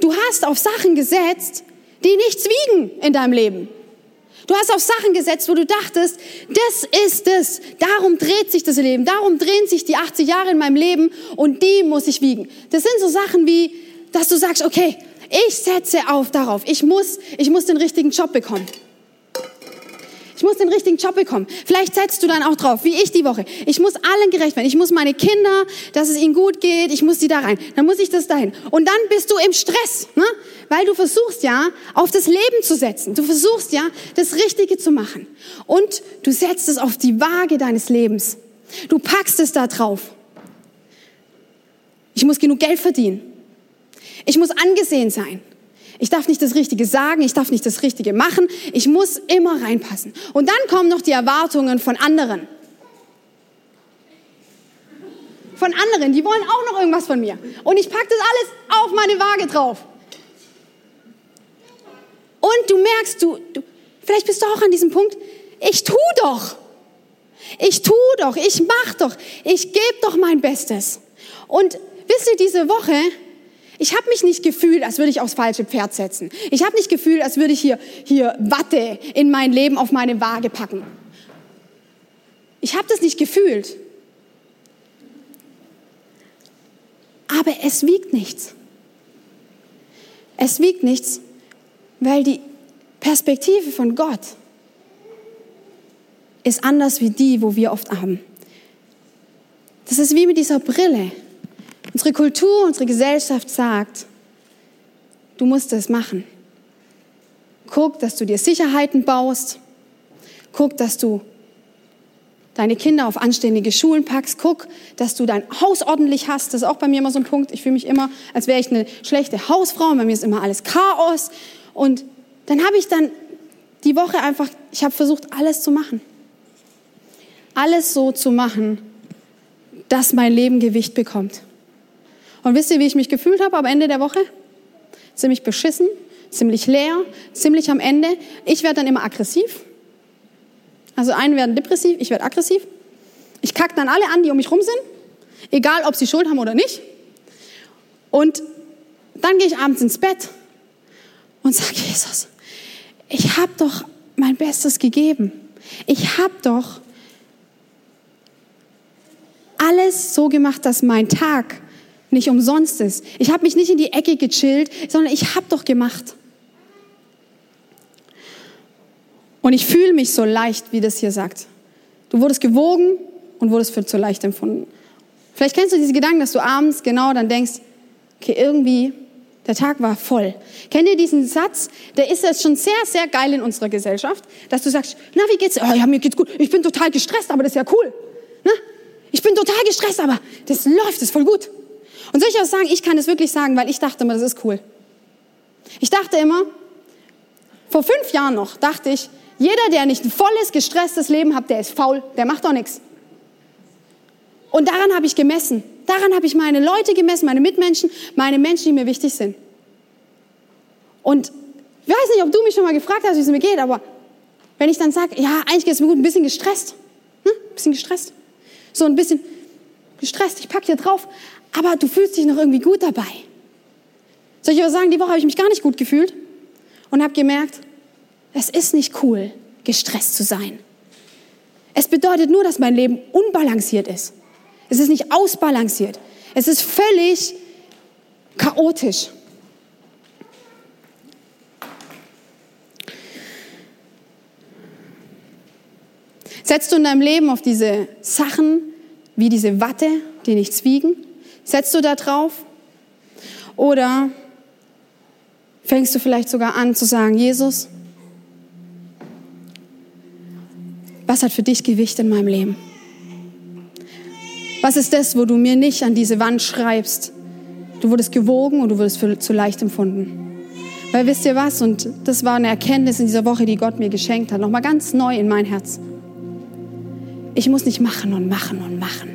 B: Du hast auf Sachen gesetzt, die nichts wiegen in deinem Leben. Du hast auf Sachen gesetzt, wo du dachtest, das ist es. Darum dreht sich das Leben. Darum drehen sich die 80 Jahre in meinem Leben und die muss ich wiegen. Das sind so Sachen wie, dass du sagst, okay, ich setze auf darauf. Ich muss, ich muss den richtigen Job bekommen. Ich muss den richtigen Job bekommen. Vielleicht setzt du dann auch drauf, wie ich die Woche. Ich muss allen gerecht werden. Ich muss meine Kinder, dass es ihnen gut geht. Ich muss sie da rein. Dann muss ich das dahin. Und dann bist du im Stress, ne? weil du versuchst ja, auf das Leben zu setzen. Du versuchst ja, das Richtige zu machen. Und du setzt es auf die Waage deines Lebens. Du packst es da drauf. Ich muss genug Geld verdienen. Ich muss angesehen sein. Ich darf nicht das Richtige sagen, ich darf nicht das Richtige machen, ich muss immer reinpassen. Und dann kommen noch die Erwartungen von anderen. Von anderen, die wollen auch noch irgendwas von mir. Und ich packe das alles auf meine Waage drauf. Und du merkst, du, du, vielleicht bist du auch an diesem Punkt, ich tu doch. Ich tu doch, ich mach doch, ich gebe doch mein Bestes. Und wisst ihr, diese Woche, ich habe mich nicht gefühlt, als würde ich aufs falsche Pferd setzen. Ich habe nicht gefühlt, als würde ich hier, hier Watte in mein Leben auf meine Waage packen. Ich habe das nicht gefühlt. Aber es wiegt nichts. Es wiegt nichts, weil die Perspektive von Gott ist anders wie die, wo wir oft haben. Das ist wie mit dieser Brille. Unsere Kultur, unsere Gesellschaft sagt, du musst es machen. Guck, dass du dir Sicherheiten baust. Guck, dass du deine Kinder auf anständige Schulen packst. Guck, dass du dein Haus ordentlich hast. Das ist auch bei mir immer so ein Punkt. Ich fühle mich immer, als wäre ich eine schlechte Hausfrau. Bei mir ist immer alles Chaos. Und dann habe ich dann die Woche einfach, ich habe versucht, alles zu machen. Alles so zu machen, dass mein Leben Gewicht bekommt. Und wisst ihr, wie ich mich gefühlt habe am Ende der Woche? Ziemlich beschissen, ziemlich leer, ziemlich am Ende. Ich werde dann immer aggressiv. Also einen werden depressiv, ich werde aggressiv. Ich kacke dann alle an, die um mich rum sind, egal ob sie Schuld haben oder nicht. Und dann gehe ich abends ins Bett und sage, Jesus, ich habe doch mein Bestes gegeben. Ich habe doch alles so gemacht, dass mein Tag nicht umsonst ist. Ich habe mich nicht in die Ecke gechillt, sondern ich habe doch gemacht. Und ich fühle mich so leicht, wie das hier sagt. Du wurdest gewogen und wurdest für zu leicht empfunden. Vielleicht kennst du diese Gedanken, dass du abends genau dann denkst, okay, irgendwie, der Tag war voll. Kennt ihr diesen Satz? Der ist jetzt schon sehr, sehr geil in unserer Gesellschaft, dass du sagst, na, wie geht's? Oh, ja, mir geht's gut. Ich bin total gestresst, aber das ist ja cool. Na? Ich bin total gestresst, aber das läuft, das ist voll gut. Und soll ich auch sagen, ich kann das wirklich sagen, weil ich dachte immer, das ist cool. Ich dachte immer, vor fünf Jahren noch, dachte ich, jeder, der nicht ein volles, gestresstes Leben hat, der ist faul, der macht doch nichts. Und daran habe ich gemessen. Daran habe ich meine Leute gemessen, meine Mitmenschen, meine Menschen, die mir wichtig sind. Und ich weiß nicht, ob du mich schon mal gefragt hast, wie es mir geht, aber wenn ich dann sage, ja, eigentlich geht es mir gut, ein bisschen gestresst. Hm? Ein bisschen gestresst. So ein bisschen gestresst, ich packe hier drauf aber du fühlst dich noch irgendwie gut dabei. Soll ich aber sagen, die Woche habe ich mich gar nicht gut gefühlt und habe gemerkt, es ist nicht cool, gestresst zu sein. Es bedeutet nur, dass mein Leben unbalanciert ist. Es ist nicht ausbalanciert. Es ist völlig chaotisch. Setzt du in deinem Leben auf diese Sachen wie diese Watte, die nichts wiegen? Setzt du da drauf? Oder fängst du vielleicht sogar an zu sagen, Jesus, was hat für dich Gewicht in meinem Leben? Was ist das, wo du mir nicht an diese Wand schreibst? Du wurdest gewogen und du wurdest für zu leicht empfunden. Weil wisst ihr was? Und das war eine Erkenntnis in dieser Woche, die Gott mir geschenkt hat. Nochmal ganz neu in mein Herz. Ich muss nicht machen und machen und machen.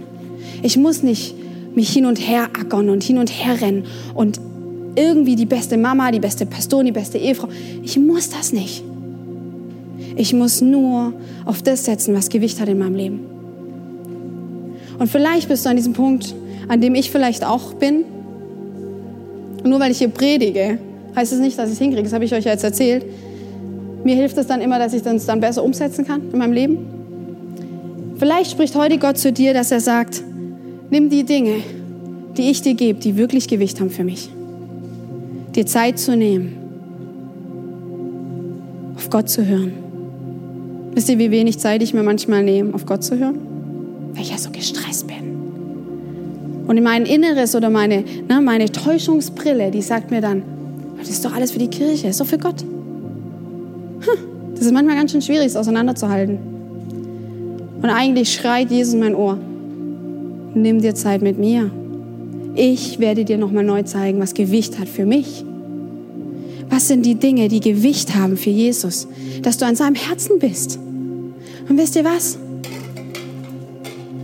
B: Ich muss nicht mich hin und her ackern und hin und her rennen und irgendwie die beste Mama, die beste Pastorin, die beste Ehefrau. Ich muss das nicht. Ich muss nur auf das setzen, was Gewicht hat in meinem Leben. Und vielleicht bist du an diesem Punkt, an dem ich vielleicht auch bin. Und nur weil ich hier predige, heißt es nicht, dass ich es hinkriege. Das habe ich euch ja jetzt erzählt. Mir hilft es dann immer, dass ich es dann besser umsetzen kann in meinem Leben. Vielleicht spricht heute Gott zu dir, dass er sagt, nimm die Dinge, die ich dir gebe, die wirklich Gewicht haben für mich. Dir Zeit zu nehmen, auf Gott zu hören. Wisst ihr, wie wenig Zeit ich mir manchmal nehme, auf Gott zu hören? Weil ich ja so gestresst bin. Und in mein Inneres oder meine, ne, meine Täuschungsbrille, die sagt mir dann, das ist doch alles für die Kirche, ist doch für Gott. Das ist manchmal ganz schön schwierig, es auseinanderzuhalten. Und eigentlich schreit Jesus in mein Ohr, nimm dir Zeit mit mir. Ich werde dir nochmal neu zeigen, was Gewicht hat für mich. Was sind die Dinge, die Gewicht haben für Jesus? Dass du an seinem Herzen bist. Und wisst ihr was?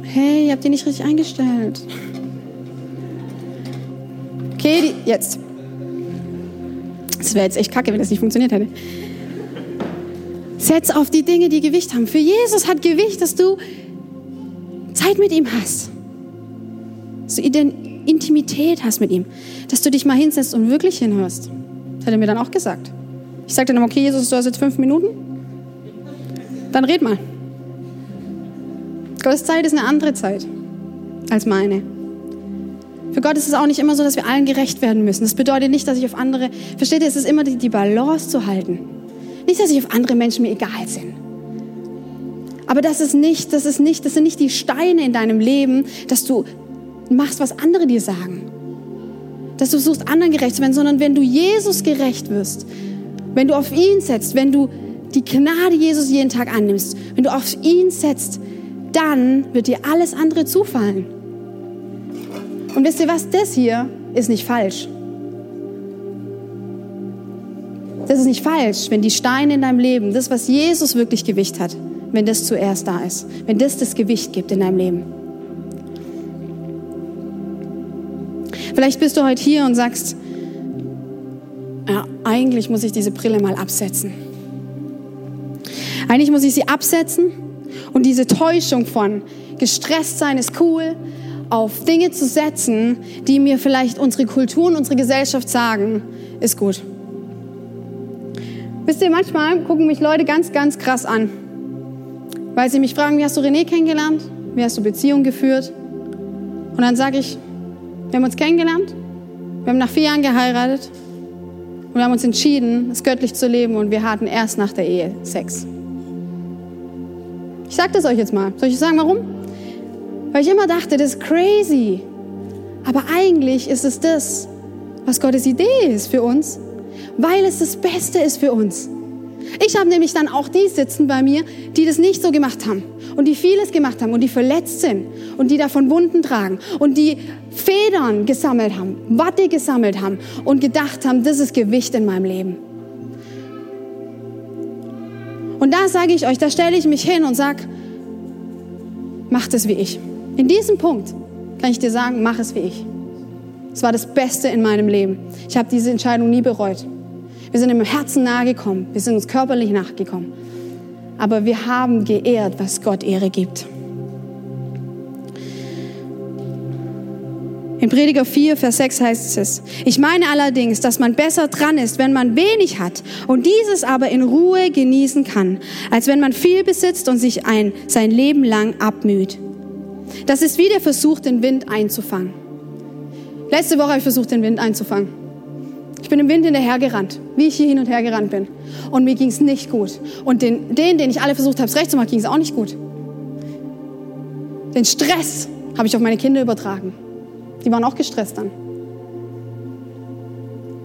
B: Hey, ihr habt die nicht richtig eingestellt. Okay, die, jetzt. Das wäre jetzt echt kacke, wenn das nicht funktioniert hätte. Setz auf die Dinge, die Gewicht haben. Für Jesus hat Gewicht, dass du Zeit mit ihm hast. Dass du Intimität hast mit ihm. Dass du dich mal hinsetzt und wirklich hinhörst. Das hat er mir dann auch gesagt. Ich sagte dann, okay, Jesus, du hast jetzt fünf Minuten. Dann red mal. Gottes Zeit ist eine andere Zeit als meine. Für Gott ist es auch nicht immer so, dass wir allen gerecht werden müssen. Das bedeutet nicht, dass ich auf andere, versteht ihr, es ist immer die, die Balance zu halten. Nicht, dass ich auf andere Menschen mir egal sind. Aber das ist nicht, das ist nicht, das sind nicht die Steine in deinem Leben, dass du machst, was andere dir sagen. Dass du suchst, anderen gerecht zu werden, sondern wenn du Jesus gerecht wirst, wenn du auf ihn setzt, wenn du die Gnade Jesus jeden Tag annimmst, wenn du auf ihn setzt, dann wird dir alles andere zufallen. Und wisst ihr was, das hier ist nicht falsch. Das ist nicht falsch, wenn die Steine in deinem Leben, das, was Jesus wirklich Gewicht hat, wenn das zuerst da ist, wenn das das Gewicht gibt in deinem Leben. Vielleicht bist du heute hier und sagst, ja, eigentlich muss ich diese Brille mal absetzen. Eigentlich muss ich sie absetzen und diese Täuschung von gestresst sein ist cool, auf Dinge zu setzen, die mir vielleicht unsere Kultur und unsere Gesellschaft sagen, ist gut. Wisst ihr, manchmal gucken mich Leute ganz, ganz krass an, weil sie mich fragen, wie hast du René kennengelernt? Wie hast du Beziehung geführt? Und dann sage ich, wir haben uns kennengelernt, wir haben nach vier Jahren geheiratet und wir haben uns entschieden, es göttlich zu leben und wir hatten erst nach der Ehe Sex. Ich sage das euch jetzt mal. Soll ich sagen, warum? Weil ich immer dachte, das ist crazy. Aber eigentlich ist es das, was Gottes Idee ist für uns, weil es das Beste ist für uns. Ich habe nämlich dann auch die sitzen bei mir, die das nicht so gemacht haben und die vieles gemacht haben und die verletzt sind und die davon Wunden tragen und die Federn gesammelt haben, Watte gesammelt haben und gedacht haben, das ist Gewicht in meinem Leben. Und da sage ich euch, da stelle ich mich hin und sage, macht es wie ich. In diesem Punkt kann ich dir sagen, mach es wie ich. Es war das Beste in meinem Leben. Ich habe diese Entscheidung nie bereut. Wir sind im Herzen nahegekommen. Wir sind uns körperlich nachgekommen. Aber wir haben geehrt, was Gott Ehre gibt. In Prediger 4, Vers 6 heißt es, ich meine allerdings, dass man besser dran ist, wenn man wenig hat und dieses aber in Ruhe genießen kann, als wenn man viel besitzt und sich ein, sein Leben lang abmüht. Das ist wie der Versuch, den Wind einzufangen. Letzte Woche habe ich versucht, den Wind einzufangen. Ich bin im Wind hinterhergerannt, wie ich hier hin und her gerannt bin. Und mir ging es nicht gut. Und den, den, den ich alle versucht habe, es recht zu machen, ging es auch nicht gut. Den Stress habe ich auf meine Kinder übertragen. Die waren auch gestresst dann.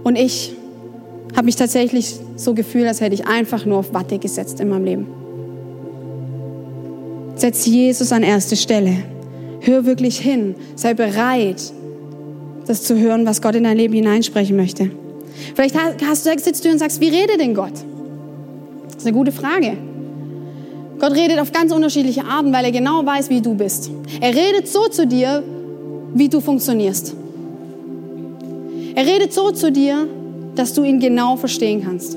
B: Und ich habe mich tatsächlich so gefühlt, als hätte ich einfach nur auf Watte gesetzt in meinem Leben. Setz Jesus an erste Stelle. Hör wirklich hin. Sei bereit, das zu hören, was Gott in dein Leben hineinsprechen möchte. Vielleicht hast du, sitzt du und sagst, wie redet denn Gott? Das ist eine gute Frage. Gott redet auf ganz unterschiedliche Arten, weil er genau weiß, wie du bist. Er redet so zu dir, wie du funktionierst. Er redet so zu dir, dass du ihn genau verstehen kannst.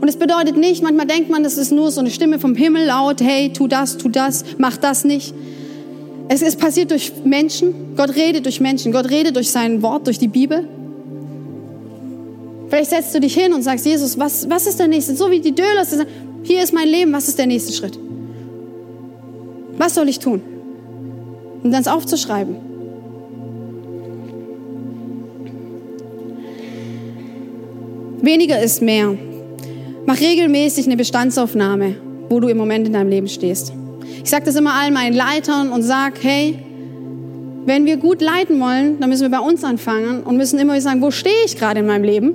B: Und es bedeutet nicht, manchmal denkt man, das ist nur so eine Stimme vom Himmel laut, hey, tu das, tu das, mach das nicht. Es ist passiert durch Menschen. Gott redet durch Menschen. Gott redet durch sein Wort, durch die Bibel. Vielleicht setzt du dich hin und sagst, Jesus, was, was ist der nächste? So wie die Döler, hier ist mein Leben, was ist der nächste Schritt? Was soll ich tun? Und dann es aufzuschreiben. Weniger ist mehr. Mach regelmäßig eine Bestandsaufnahme, wo du im Moment in deinem Leben stehst. Ich sage das immer allen meinen Leitern und sage, hey, wenn wir gut leiten wollen, dann müssen wir bei uns anfangen und müssen immer sagen, wo stehe ich gerade in meinem Leben?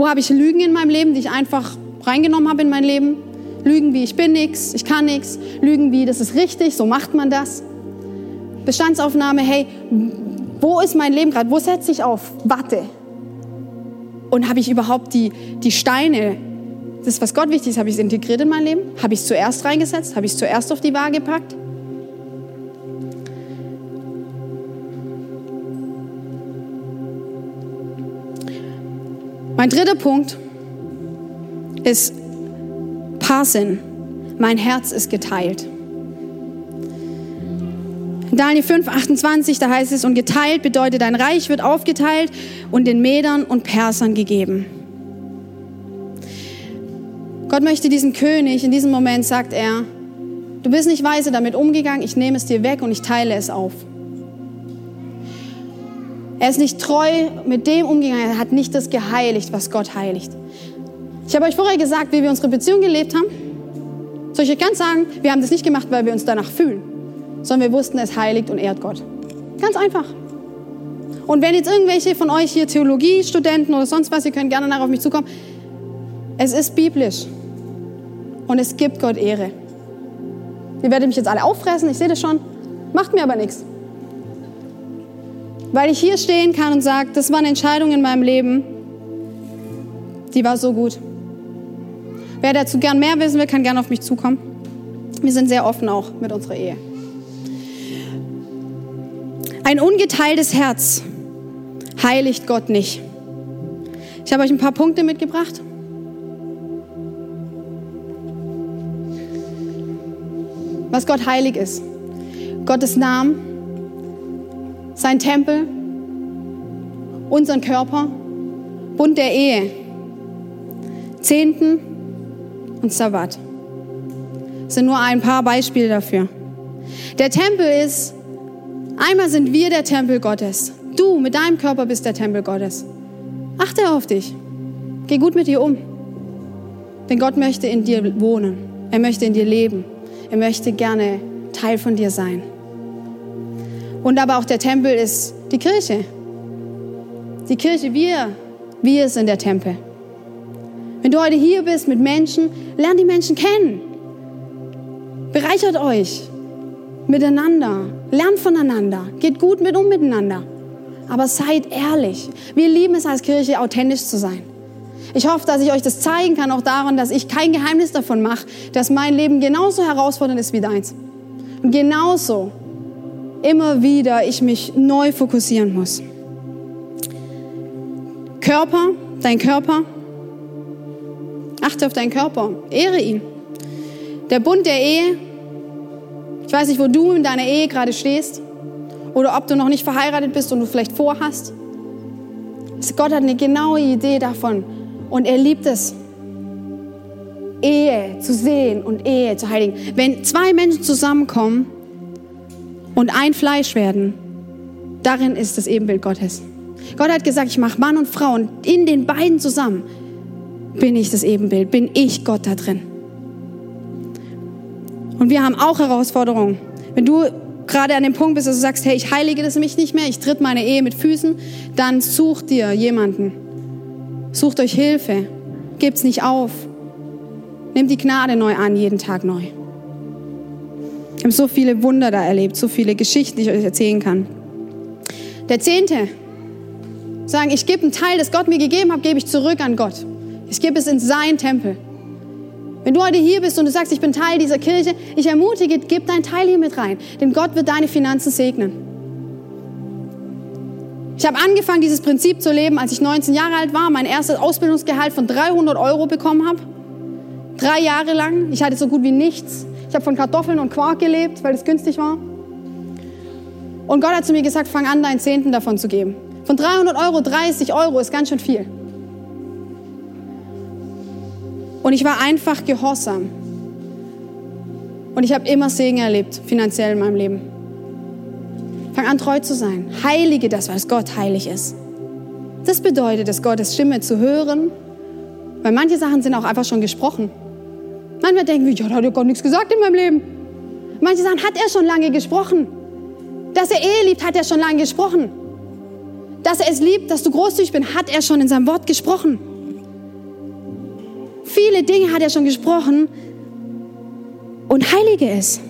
B: Wo habe ich Lügen in meinem Leben, die ich einfach reingenommen habe in mein Leben? Lügen wie ich bin nichts, ich kann nichts. Lügen wie das ist richtig, so macht man das. Bestandsaufnahme, hey, wo ist mein Leben gerade? Wo setze ich auf Watte? Und habe ich überhaupt die, die Steine, das, was Gott wichtig ist, habe ich es integriert in mein Leben? Habe ich es zuerst reingesetzt? Habe ich es zuerst auf die Waage gepackt? Mein dritter Punkt ist Parsin. Mein Herz ist geteilt. In Daniel 5, 28, da heißt es, und geteilt bedeutet, dein Reich wird aufgeteilt und den Medern und Persern gegeben. Gott möchte diesen König, in diesem Moment sagt er, du bist nicht weise damit umgegangen, ich nehme es dir weg und ich teile es auf. Er ist nicht treu mit dem umgegangen, er hat nicht das geheiligt, was Gott heiligt. Ich habe euch vorher gesagt, wie wir unsere Beziehung gelebt haben. Soll ich euch ganz sagen, wir haben das nicht gemacht, weil wir uns danach fühlen, sondern wir wussten, es heiligt und ehrt Gott. Ganz einfach. Und wenn jetzt irgendwelche von euch hier Theologiestudenten oder sonst was, ihr könnt gerne nach auf mich zukommen. Es ist biblisch. Und es gibt Gott Ehre. Ihr werdet mich jetzt alle auffressen, ich sehe das schon. Macht mir aber nichts. Weil ich hier stehen kann und sage, das war eine Entscheidung in meinem Leben, die war so gut. Wer dazu gern mehr wissen will, kann gerne auf mich zukommen. Wir sind sehr offen auch mit unserer Ehe. Ein ungeteiltes Herz heiligt Gott nicht. Ich habe euch ein paar Punkte mitgebracht. Was Gott heilig ist. Gottes Namen, sein Tempel, unseren Körper, Bund der Ehe, Zehnten und Sabbat. Das sind nur ein paar Beispiele dafür. Der Tempel ist, einmal sind wir der Tempel Gottes. Du mit deinem Körper bist der Tempel Gottes. Achte auf dich. Geh gut mit dir um. Denn Gott möchte in dir wohnen. Er möchte in dir leben. Er möchte gerne Teil von dir sein. Und aber auch der Tempel ist die Kirche. Die Kirche, wir, wir sind der Tempel. Wenn du heute hier bist mit Menschen, lernt die Menschen kennen. Bereichert euch miteinander. Lernt voneinander. Geht gut mit um miteinander. Aber seid ehrlich. Wir lieben es als Kirche, authentisch zu sein. Ich hoffe, dass ich euch das zeigen kann, auch daran, dass ich kein Geheimnis davon mache, dass mein Leben genauso herausfordernd ist wie deins. Und genauso immer wieder ich mich neu fokussieren muss. Körper, dein Körper, achte auf deinen Körper, ehre ihn. Der Bund der Ehe, ich weiß nicht, wo du in deiner Ehe gerade stehst oder ob du noch nicht verheiratet bist und du vielleicht vorhast. Gott hat eine genaue Idee davon und er liebt es, Ehe zu sehen und Ehe zu heiligen. Wenn zwei Menschen zusammenkommen und ein Fleisch werden, darin ist das Ebenbild Gottes. Gott hat gesagt, ich mache Mann und Frau und in den beiden zusammen bin ich das Ebenbild, bin ich Gott da drin. Und wir haben auch Herausforderungen. Wenn du gerade an dem Punkt bist, dass du sagst, hey, ich heilige das mich nicht mehr, ich tritt meine Ehe mit Füßen, dann such dir jemanden. Sucht euch Hilfe. Gebt's nicht auf. Nehmt die Gnade neu an, jeden Tag neu. Ich habe so viele Wunder da erlebt, so viele Geschichten, die ich euch erzählen kann. Der Zehnte. Sagen, ich gebe einen Teil, das Gott mir gegeben hat, gebe ich zurück an Gott. Ich gebe es in sein Tempel. Wenn du heute hier bist und du sagst, ich bin Teil dieser Kirche, ich ermutige, gib deinen Teil hier mit rein, denn Gott wird deine Finanzen segnen. Ich habe angefangen, dieses Prinzip zu leben, als ich 19 Jahre alt war, mein erstes Ausbildungsgehalt von 300 Euro bekommen habe. Drei Jahre lang. Ich hatte so gut wie nichts. Ich habe von Kartoffeln und Quark gelebt, weil es günstig war. Und Gott hat zu mir gesagt, fang an, deinen Zehnten davon zu geben. Von 300 Euro 30 Euro ist ganz schön viel. Und ich war einfach gehorsam. Und ich habe immer Segen erlebt, finanziell in meinem Leben. Fang an, treu zu sein. Heilige das, weil Gott heilig ist. Das bedeutet es, Gottes Stimme zu hören, weil manche Sachen sind auch einfach schon gesprochen. Manchmal denken wir, ja, da hat ja Gott nichts gesagt in meinem Leben. Manche Sachen hat er schon lange gesprochen. Dass er Ehe liebt, hat er schon lange gesprochen. Dass er es liebt, dass du großzügig bist, hat er schon in seinem Wort gesprochen. Viele Dinge hat er schon gesprochen und heilige es.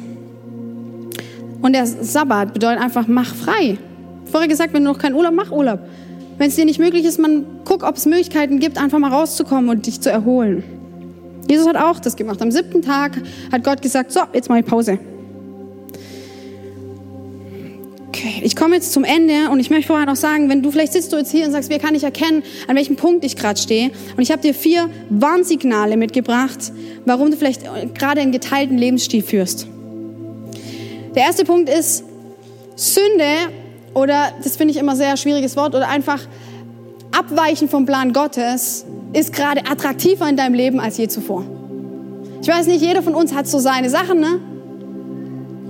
B: Und der Sabbat bedeutet einfach, mach frei. Vorher gesagt, wenn du noch keinen Urlaub, mach Urlaub. Wenn es dir nicht möglich ist, man guck, ob es Möglichkeiten gibt, einfach mal rauszukommen und dich zu erholen. Jesus hat auch das gemacht. Am siebten Tag hat Gott gesagt, so, jetzt mache ich Pause. Okay, ich komme jetzt zum Ende und ich möchte vorher noch sagen, wenn du vielleicht sitzt du jetzt hier und sagst, wie kann ich erkennen, an welchem Punkt ich gerade stehe. Und ich habe dir vier Warnsignale mitgebracht, warum du vielleicht gerade einen geteilten Lebensstil führst. Der erste Punkt ist Sünde oder, das finde ich immer sehr schwieriges Wort, oder einfach Abweichen vom Plan Gottes ist gerade attraktiver in deinem Leben als je zuvor. Ich weiß nicht, jeder von uns hat so seine Sachen, ne?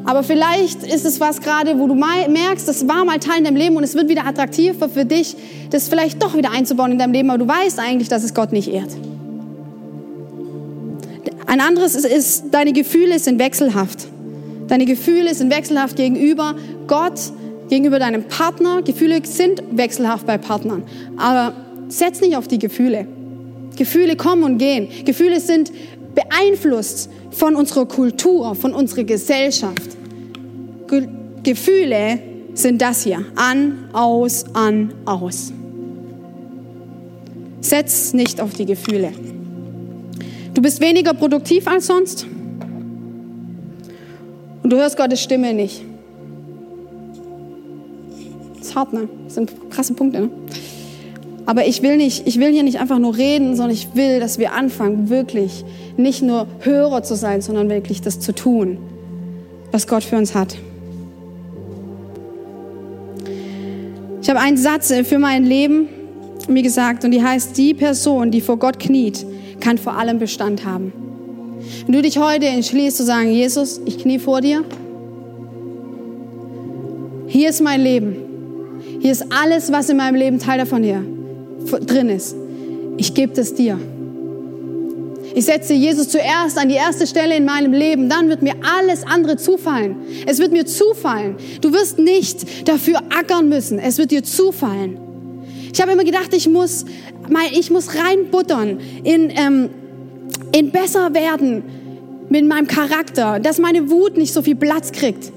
B: Aber vielleicht ist es was gerade, wo du merkst, das war mal Teil in deinem Leben und es wird wieder attraktiver für dich, das vielleicht doch wieder einzubauen in deinem Leben, aber du weißt eigentlich, dass es Gott nicht ehrt. Ein anderes ist, ist deine Gefühle sind wechselhaft. Deine Gefühle sind wechselhaft gegenüber Gott, gegenüber deinem Partner. Gefühle sind wechselhaft bei Partnern. Aber setz nicht auf die Gefühle. Gefühle kommen und gehen. Gefühle sind beeinflusst von unserer Kultur, von unserer Gesellschaft. Ge Gefühle sind das hier. An, aus, an, aus. Setz nicht auf die Gefühle. Du bist weniger produktiv als sonst. Und du hörst Gottes Stimme nicht. Das ist hart, ne? Das sind krasse Punkte, ne? Aber ich will nicht, ich will hier nicht einfach nur reden, sondern ich will, dass wir anfangen, wirklich nicht nur Hörer zu sein, sondern wirklich das zu tun, was Gott für uns hat. Ich habe einen Satz für mein Leben mir gesagt und die heißt, die Person, die vor Gott kniet, kann vor allem Bestand haben. Wenn du dich heute entschließt zu sagen, Jesus, ich knie vor dir, hier ist mein Leben, hier ist alles, was in meinem Leben Teil davon hier drin ist. Ich gebe das dir. Ich setze Jesus zuerst an die erste Stelle in meinem Leben, dann wird mir alles andere zufallen. Es wird mir zufallen. Du wirst nicht dafür ackern müssen. Es wird dir zufallen. Ich habe immer gedacht, ich muss, ich muss reinbuttern in, ähm, in besser werden mit meinem Charakter, dass meine Wut nicht so viel Platz kriegt.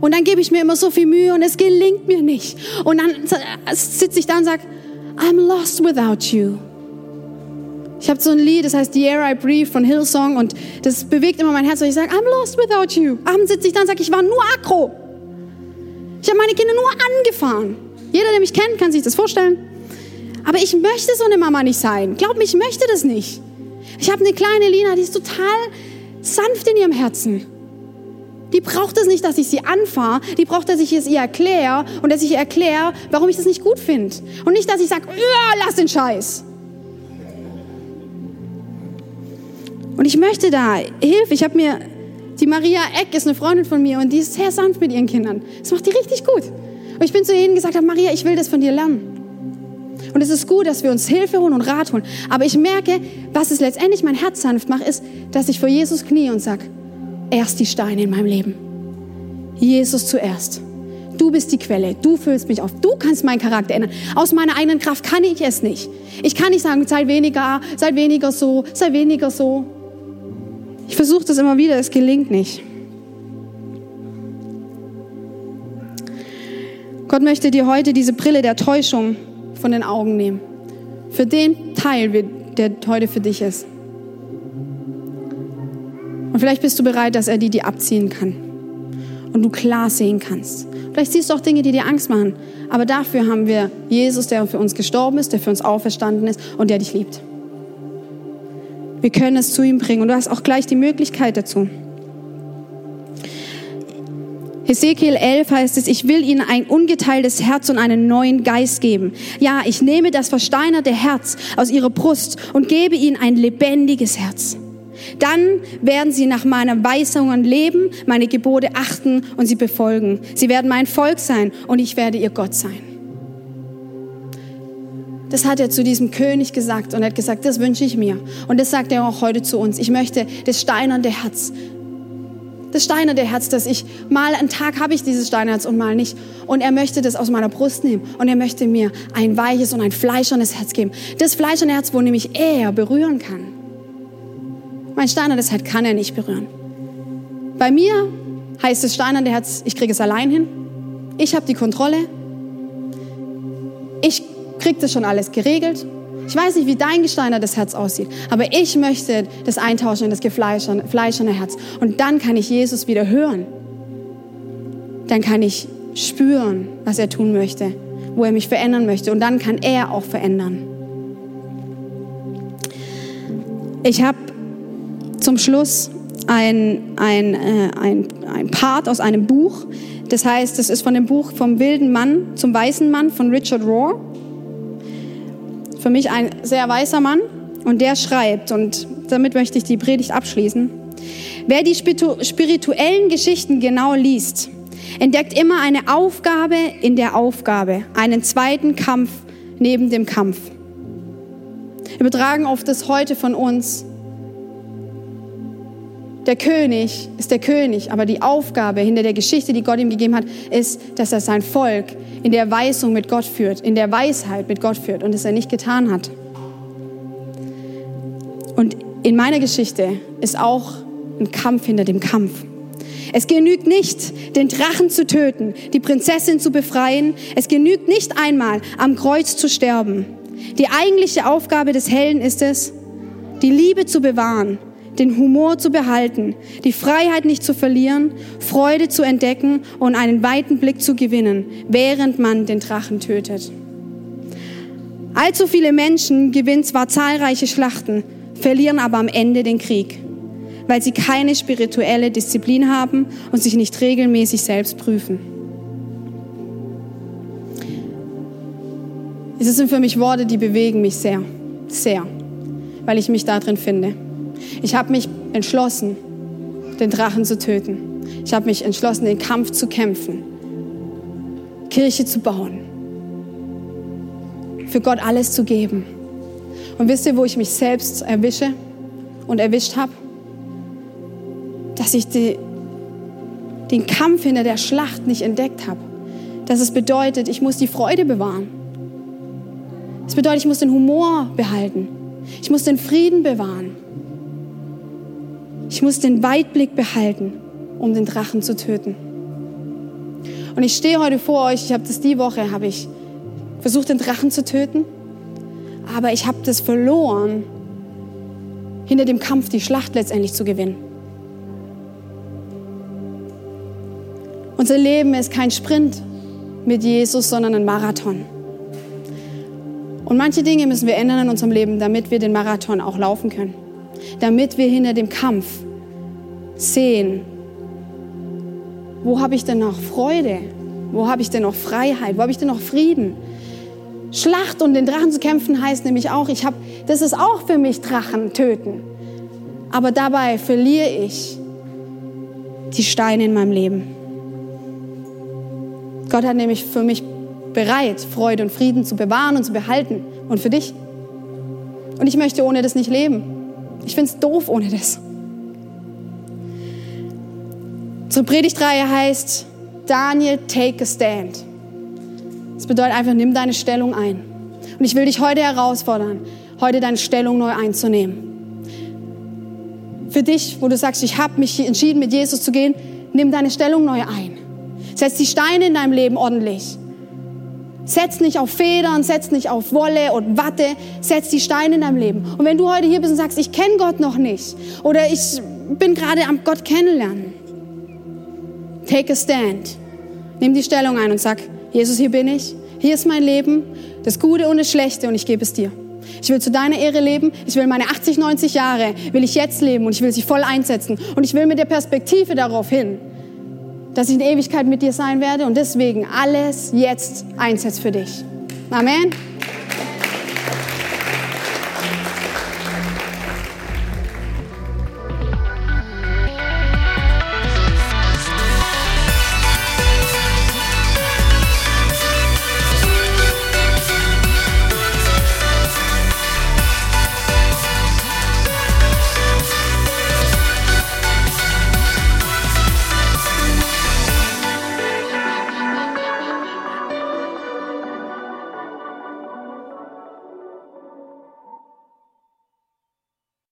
B: Und dann gebe ich mir immer so viel Mühe und es gelingt mir nicht. Und dann sitze ich da und sage, I'm lost without you. Ich habe so ein Lied, das heißt The Air I Breathe von Hillsong und das bewegt immer mein Herz, weil ich sage, I'm lost without you. Abends sitze ich da und sage, ich war nur aggro. Ich habe meine Kinder nur angefahren. Jeder, der mich kennt, kann sich das vorstellen. Aber ich möchte so eine Mama nicht sein. Glaub mir, ich möchte das nicht. Ich habe eine kleine Lina, die ist total sanft in ihrem Herzen. Die braucht es nicht, dass ich sie anfahre. Die braucht, dass ich es ihr erkläre und dass ich ihr erkläre, warum ich das nicht gut finde. Und nicht, dass ich sage, lass den Scheiß. Und ich möchte da Hilfe. Ich habe mir, die Maria Eck ist eine Freundin von mir und die ist sehr sanft mit ihren Kindern. Das macht die richtig gut. Und ich bin zu ihnen gesagt, Maria, ich will das von dir lernen. Und es ist gut, dass wir uns Hilfe holen und Rat holen. Aber ich merke, was es letztendlich mein Herz sanft macht, ist, dass ich vor Jesus knie und sage, erst die Steine in meinem Leben. Jesus zuerst. Du bist die Quelle. Du füllst mich auf. Du kannst meinen Charakter ändern. Aus meiner eigenen Kraft kann ich es nicht. Ich kann nicht sagen, sei weniger, sei weniger so, sei weniger so. Ich versuche das immer wieder, es gelingt nicht. Gott möchte dir heute diese Brille der Täuschung von den Augen nehmen. Für den Teil, der heute für dich ist. Und vielleicht bist du bereit, dass er die dir abziehen kann. Und du klar sehen kannst. Vielleicht siehst du auch Dinge, die dir Angst machen. Aber dafür haben wir Jesus, der für uns gestorben ist, der für uns auferstanden ist und der dich liebt. Wir können es zu ihm bringen und du hast auch gleich die Möglichkeit dazu. Hesekiel 11 heißt es, ich will ihnen ein ungeteiltes Herz und einen neuen Geist geben. Ja, ich nehme das versteinerte Herz aus ihrer Brust und gebe ihnen ein lebendiges Herz. Dann werden sie nach meinen Weisungen leben, meine Gebote achten und sie befolgen. Sie werden mein Volk sein und ich werde ihr Gott sein. Das hat er zu diesem König gesagt und er hat gesagt, das wünsche ich mir. Und das sagt er auch heute zu uns. Ich möchte das steinernde Herz das steinerne Herz, dass ich mal einen Tag habe ich dieses Steinherz und mal nicht. Und er möchte das aus meiner Brust nehmen und er möchte mir ein weiches und ein fleischernes Herz geben. Das fleischerne Herz, wo nämlich er berühren kann. Mein steinernes Herz kann er nicht berühren. Bei mir heißt das steinerne Herz, ich kriege es allein hin. Ich habe die Kontrolle. Ich kriege das schon alles geregelt. Ich weiß nicht, wie dein gesteinertes Herz aussieht, aber ich möchte das eintauschen in das gefleischerne Herz. Und dann kann ich Jesus wieder hören. Dann kann ich spüren, was er tun möchte, wo er mich verändern möchte. Und dann kann er auch verändern. Ich habe zum Schluss ein, ein, äh, ein, ein Part aus einem Buch. Das heißt, das ist von dem Buch Vom wilden Mann zum weißen Mann von Richard Rohr für mich ein sehr weißer Mann und der schreibt, und damit möchte ich die Predigt abschließen, wer die spirituellen Geschichten genau liest, entdeckt immer eine Aufgabe in der Aufgabe, einen zweiten Kampf neben dem Kampf. Übertragen auf das heute von uns. Der König ist der König, aber die Aufgabe hinter der Geschichte, die Gott ihm gegeben hat, ist, dass er sein Volk in der Weisung mit Gott führt, in der Weisheit mit Gott führt und es er nicht getan hat. Und in meiner Geschichte ist auch ein Kampf hinter dem Kampf. Es genügt nicht, den Drachen zu töten, die Prinzessin zu befreien. Es genügt nicht einmal, am Kreuz zu sterben. Die eigentliche Aufgabe des Helden ist es, die Liebe zu bewahren den Humor zu behalten, die Freiheit nicht zu verlieren, Freude zu entdecken und einen weiten Blick zu gewinnen, während man den Drachen tötet. Allzu viele Menschen gewinnen zwar zahlreiche Schlachten, verlieren aber am Ende den Krieg, weil sie keine spirituelle Disziplin haben und sich nicht regelmäßig selbst prüfen. Es sind für mich Worte, die bewegen mich sehr, sehr, weil ich mich darin finde. Ich habe mich entschlossen, den Drachen zu töten. Ich habe mich entschlossen, den Kampf zu kämpfen, Kirche zu bauen, für Gott alles zu geben. Und wisst ihr, wo ich mich selbst erwische und erwischt habe? Dass ich die, den Kampf hinter der Schlacht nicht entdeckt habe. Dass es bedeutet, ich muss die Freude bewahren. Es bedeutet, ich muss den Humor behalten. Ich muss den Frieden bewahren. Ich muss den Weitblick behalten, um den Drachen zu töten. Und ich stehe heute vor euch, ich habe das die Woche, habe ich versucht, den Drachen zu töten, aber ich habe das verloren, hinter dem Kampf die Schlacht letztendlich zu gewinnen. Unser Leben ist kein Sprint mit Jesus, sondern ein Marathon. Und manche Dinge müssen wir ändern in unserem Leben, damit wir den Marathon auch laufen können damit wir hinter dem Kampf sehen, wo habe ich denn noch Freude? Wo habe ich denn noch Freiheit? Wo habe ich denn noch Frieden? Schlacht und den Drachen zu kämpfen heißt nämlich auch, ich habe, das ist auch für mich Drachen töten. Aber dabei verliere ich die Steine in meinem Leben. Gott hat nämlich für mich bereit, Freude und Frieden zu bewahren und zu behalten. Und für dich. Und ich möchte ohne das nicht leben. Ich finde es doof ohne das. Unsere Predigtreihe heißt Daniel, take a stand. Das bedeutet einfach, nimm deine Stellung ein. Und ich will dich heute herausfordern, heute deine Stellung neu einzunehmen. Für dich, wo du sagst, ich habe mich entschieden, mit Jesus zu gehen, nimm deine Stellung neu ein. Setz die Steine in deinem Leben ordentlich. Setz nicht auf Federn, setz nicht auf Wolle und Watte, setz die Steine in deinem Leben. Und wenn du heute hier bist und sagst, ich kenne Gott noch nicht oder ich bin gerade am Gott kennenlernen, take a stand. Nimm die Stellung ein und sag, Jesus, hier bin ich, hier ist mein Leben, das Gute und das Schlechte und ich gebe es dir. Ich will zu deiner Ehre leben. Ich will meine 80, 90 Jahre, will ich jetzt leben und ich will sie voll einsetzen. Und ich will mit der Perspektive darauf hin, dass ich in Ewigkeit mit dir sein werde und deswegen alles jetzt einsetzt für dich. Amen.